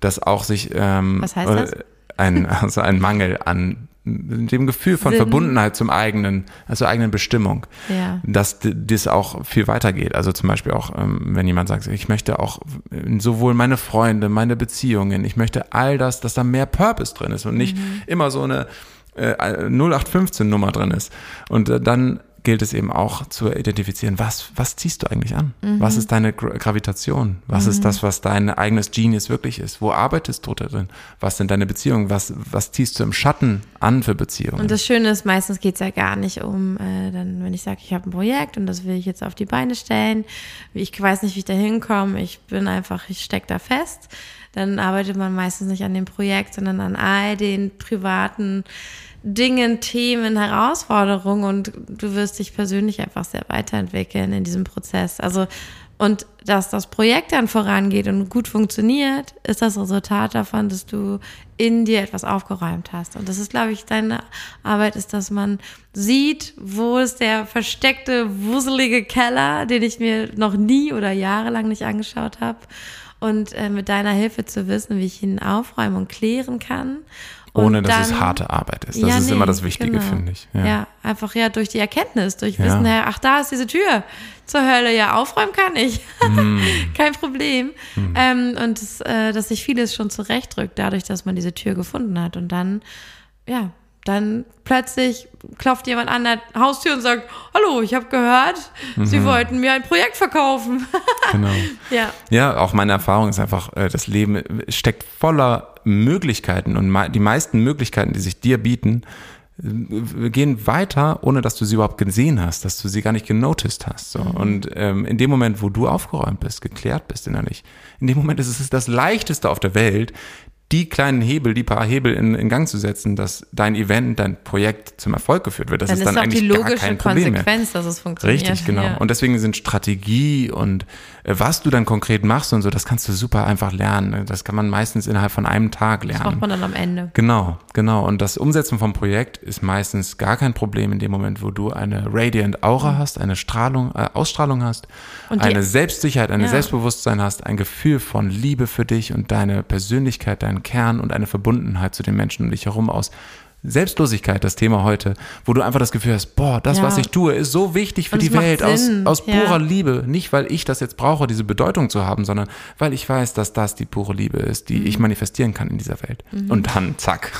A: dass auch sich ähm,
B: Was heißt das?
A: äh, ein, also ein Mangel an dem Gefühl von
B: Sinn.
A: Verbundenheit zum eigenen, also eigenen Bestimmung
B: Ja.
A: dass das auch viel weitergeht. Also zum Beispiel auch, ähm, wenn jemand sagt, ich möchte auch äh, sowohl meine Freunde, meine Beziehungen, ich möchte all das, dass da mehr Purpose drin ist und nicht immer so eine äh, 0815-Nummer drin ist. Und äh, dann gilt es eben auch zu identifizieren, was, was ziehst du eigentlich an? Was ist deine Gra Gravitation? Was ist das, was dein eigenes Genius wirklich ist? Wo arbeitest du da drin? Was sind deine Beziehungen? Was, was ziehst du im Schatten an für Beziehungen?
B: Und das Schöne ist, meistens geht es ja gar nicht um, äh, dann, wenn ich sage, ich habe ein Projekt und das will ich jetzt auf die Beine stellen. Ich weiß nicht, wie ich da hinkomme. Ich bin einfach, ich stecke da fest. Dann arbeitet man meistens nicht an dem Projekt, sondern an all den privaten Dingen, Themen, Herausforderungen und du wirst dich persönlich einfach sehr weiterentwickeln in diesem Prozess. Also und dass das Projekt dann vorangeht und gut funktioniert, ist das Resultat davon, dass du in dir etwas aufgeräumt hast. Und das ist, glaube ich, deine Arbeit ist, dass man sieht, wo ist der versteckte, wuselige Keller, den ich mir noch nie oder jahrelang nicht angeschaut habe. Und äh, mit deiner Hilfe zu wissen, wie ich ihn aufräumen und klären kann. Und
A: Ohne dass es
B: dann-
A: harte Arbeit ist. Das
B: Ja,
A: ist
B: nee,
A: immer das Wichtige,
B: genau.
A: finde ich.
B: Ja. einfach ja durch die Erkenntnis, durch
A: Ja.
B: Wissen, ja, ach, da ist diese Tür zur Hölle. Ja, aufräumen kann ich.
A: Hm.
B: Kein Problem. Ähm, und das, äh, dass sich vieles schon zurechtdrückt, dadurch, dass man diese Tür gefunden hat. Und dann, ja, dann plötzlich klopft jemand an der Haustür und sagt, hallo, ich habe gehört, Sie wollten mir ein Projekt verkaufen.
A: Genau.
B: ja.
A: Ja, auch meine Erfahrung ist einfach, äh, das Leben steckt voller Möglichkeiten und die meisten Möglichkeiten, die sich dir bieten, äh, gehen weiter, ohne dass du sie überhaupt gesehen hast, dass du sie gar nicht genoticed hast. So. Und ähm, in dem Moment, wo du aufgeräumt bist, geklärt bist innerlich, in dem Moment ist es das Leichteste auf der Welt, die kleinen Hebel, die paar Hebel in, in Gang zu setzen, dass dein Event, dein Projekt zum Erfolg geführt wird. Das
B: Dann
A: ist
B: ist
A: dann
B: doch
A: eigentlich
B: die
A: gar
B: logische
A: kein Problem mehr.
B: Konsequenz, dass es funktioniert.
A: Richtig, genau.
B: Ja.
A: Und deswegen sind Strategie und äh, was du dann konkret machst und so, das kannst du super einfach lernen. Das kann man meistens innerhalb von einem Tag
B: das macht
A: lernen.
B: man dann am Ende.
A: Genau, genau. Und das Umsetzen vom Projekt ist meistens gar kein Problem in dem Moment, wo du eine Radiant Aura hast, eine Strahlung, äh, Ausstrahlung hast,
B: Mhm. Die-
A: eine Selbstsicherheit, ein
B: Ja.
A: Selbstbewusstsein hast, ein Gefühl von Liebe für dich und deine Persönlichkeit, deinen Kern und eine Verbundenheit zu den Menschen um dich herum aus. Selbstlosigkeit, das Thema heute, wo du einfach das Gefühl hast, boah, das,
B: Ja.
A: was ich tue, ist so wichtig für
B: Und
A: die Welt aus, aus
B: Ja.
A: purer Liebe. Nicht, weil ich das jetzt brauche, diese Bedeutung zu haben, sondern weil ich weiß, dass das die pure Liebe ist, die
B: Mhm.
A: ich manifestieren kann in dieser Welt. Und dann, zack,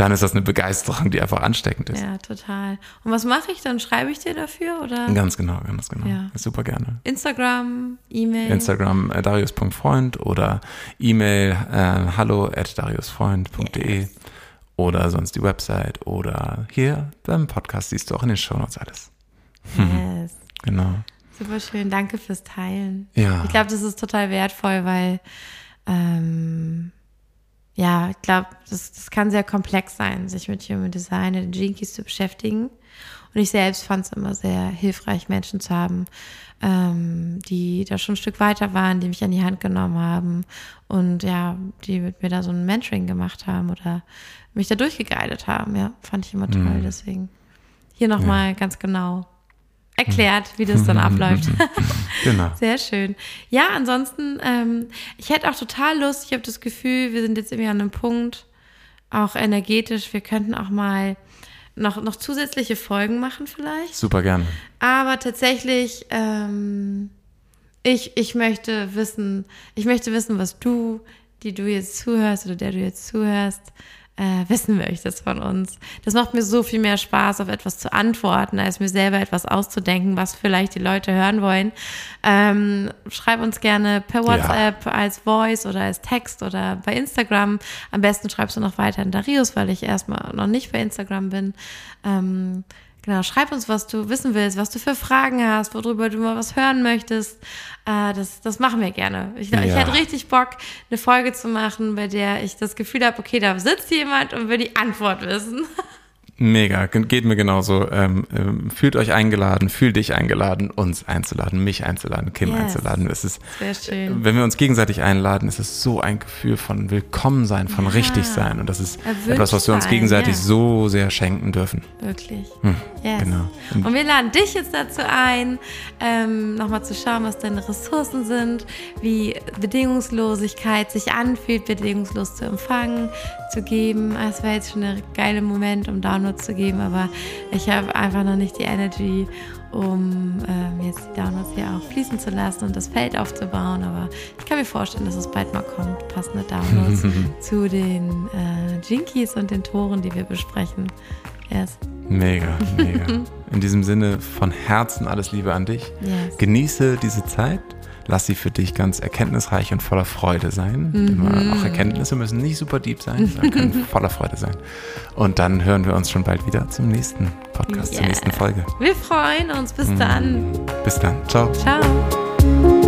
A: dann ist das eine Begeisterung, die einfach ansteckend ist.
B: Ja, total. Und was mache ich dann? Schreibe ich dir dafür oder
A: Ganz genau, ganz genau.
B: Ja.
A: Super gerne.
B: Instagram, E-Mail?
A: Instagram äh, darius.freund oder E-Mail äh, hallo at dariusfreund.de oder sonst die Website oder hier beim Podcast siehst du auch in den Shownotes alles.
B: Yes.
A: Genau.
B: Super schön. Danke fürs Teilen.
A: Ja.
B: Ich glaube, das ist total wertvoll, weil ähm, ja, ich glaube, das, das kann sehr komplex sein, sich mit Human Design und Jinkies zu beschäftigen. Und ich selbst fand es immer sehr hilfreich, Menschen zu haben, ähm, die da schon ein Stück weiter waren, die mich an die Hand genommen haben und ja, die mit mir da so ein Mentoring gemacht haben oder mich da durchgeguidet haben. Ja, fand ich immer toll. Deswegen hier nochmal ganz genau erklärt, wie das dann abläuft.
A: genau.
B: Sehr schön. Ja, ansonsten, ähm, ich hätte auch total Lust, ich habe das Gefühl, wir sind jetzt irgendwie an einem Punkt, auch energetisch, wir könnten auch mal noch, noch zusätzliche Folgen machen vielleicht.
A: Super gerne.
B: Aber tatsächlich, ähm, ich, ich möchte wissen, ich möchte wissen, was du, die du jetzt zuhörst oder der du jetzt zuhörst, äh, wissen möchtest von uns. Das macht mir so viel mehr Spaß, auf etwas zu antworten, als mir selber etwas auszudenken, was vielleicht die Leute hören wollen. Ähm, schreib uns gerne per WhatsApp ja. als Voice oder als Text oder bei Instagram. Am besten schreibst du noch weiter in Darius, weil ich erstmal noch nicht bei Instagram bin. Ähm, Genau, schreib uns, was du wissen willst, was du für Fragen hast, worüber du mal was hören möchtest. Äh, das, das machen wir gerne. Ich, ja. ich hätte richtig Bock, eine Folge zu machen, bei der ich das Gefühl habe, okay, da sitzt jemand und will die Antwort wissen.
A: Mega, geht mir genauso. Ähm, ähm, fühlt euch eingeladen, fühlt dich eingeladen, uns einzuladen, mich einzuladen, Kim yes. einzuladen. Es ist, Sehr schön. wenn wir uns gegenseitig einladen, ist es so ein Gefühl von Willkommensein, von ja. richtig sein. Und das ist Erwünscht etwas, was wir uns gegenseitig ja. so sehr schenken dürfen.
B: Wirklich. Hm, yes. Genau. Und, Und, wir laden dich jetzt dazu ein, ähm, nochmal zu schauen, was deine Ressourcen sind, wie Bedingungslosigkeit sich anfühlt, bedingungslos zu empfangen, zu geben. Es war jetzt schon ein geiler Moment, um Downloads zu geben, aber ich habe einfach noch nicht die Energy, um ähm, jetzt die Downloads hier auch fließen zu lassen und das Feld aufzubauen. Aber ich kann mir vorstellen, dass es bald mal kommt, passende Downloads zu den äh, Jinkies und den Toren, die wir besprechen.
A: Yes. Mega, mega. In diesem Sinne von Herzen alles Liebe an dich. Yes. Genieße diese Zeit lass sie für dich ganz erkenntnisreich und voller Freude sein. Mhm. Auch Erkenntnisse müssen nicht super deep sein, sondern können voller Freude sein. Und dann hören wir uns schon bald wieder zum nächsten Podcast, yeah. zur nächsten Folge.
B: Wir freuen uns. Bis mhm. dann.
A: Bis dann. Ciao.
B: Ciao.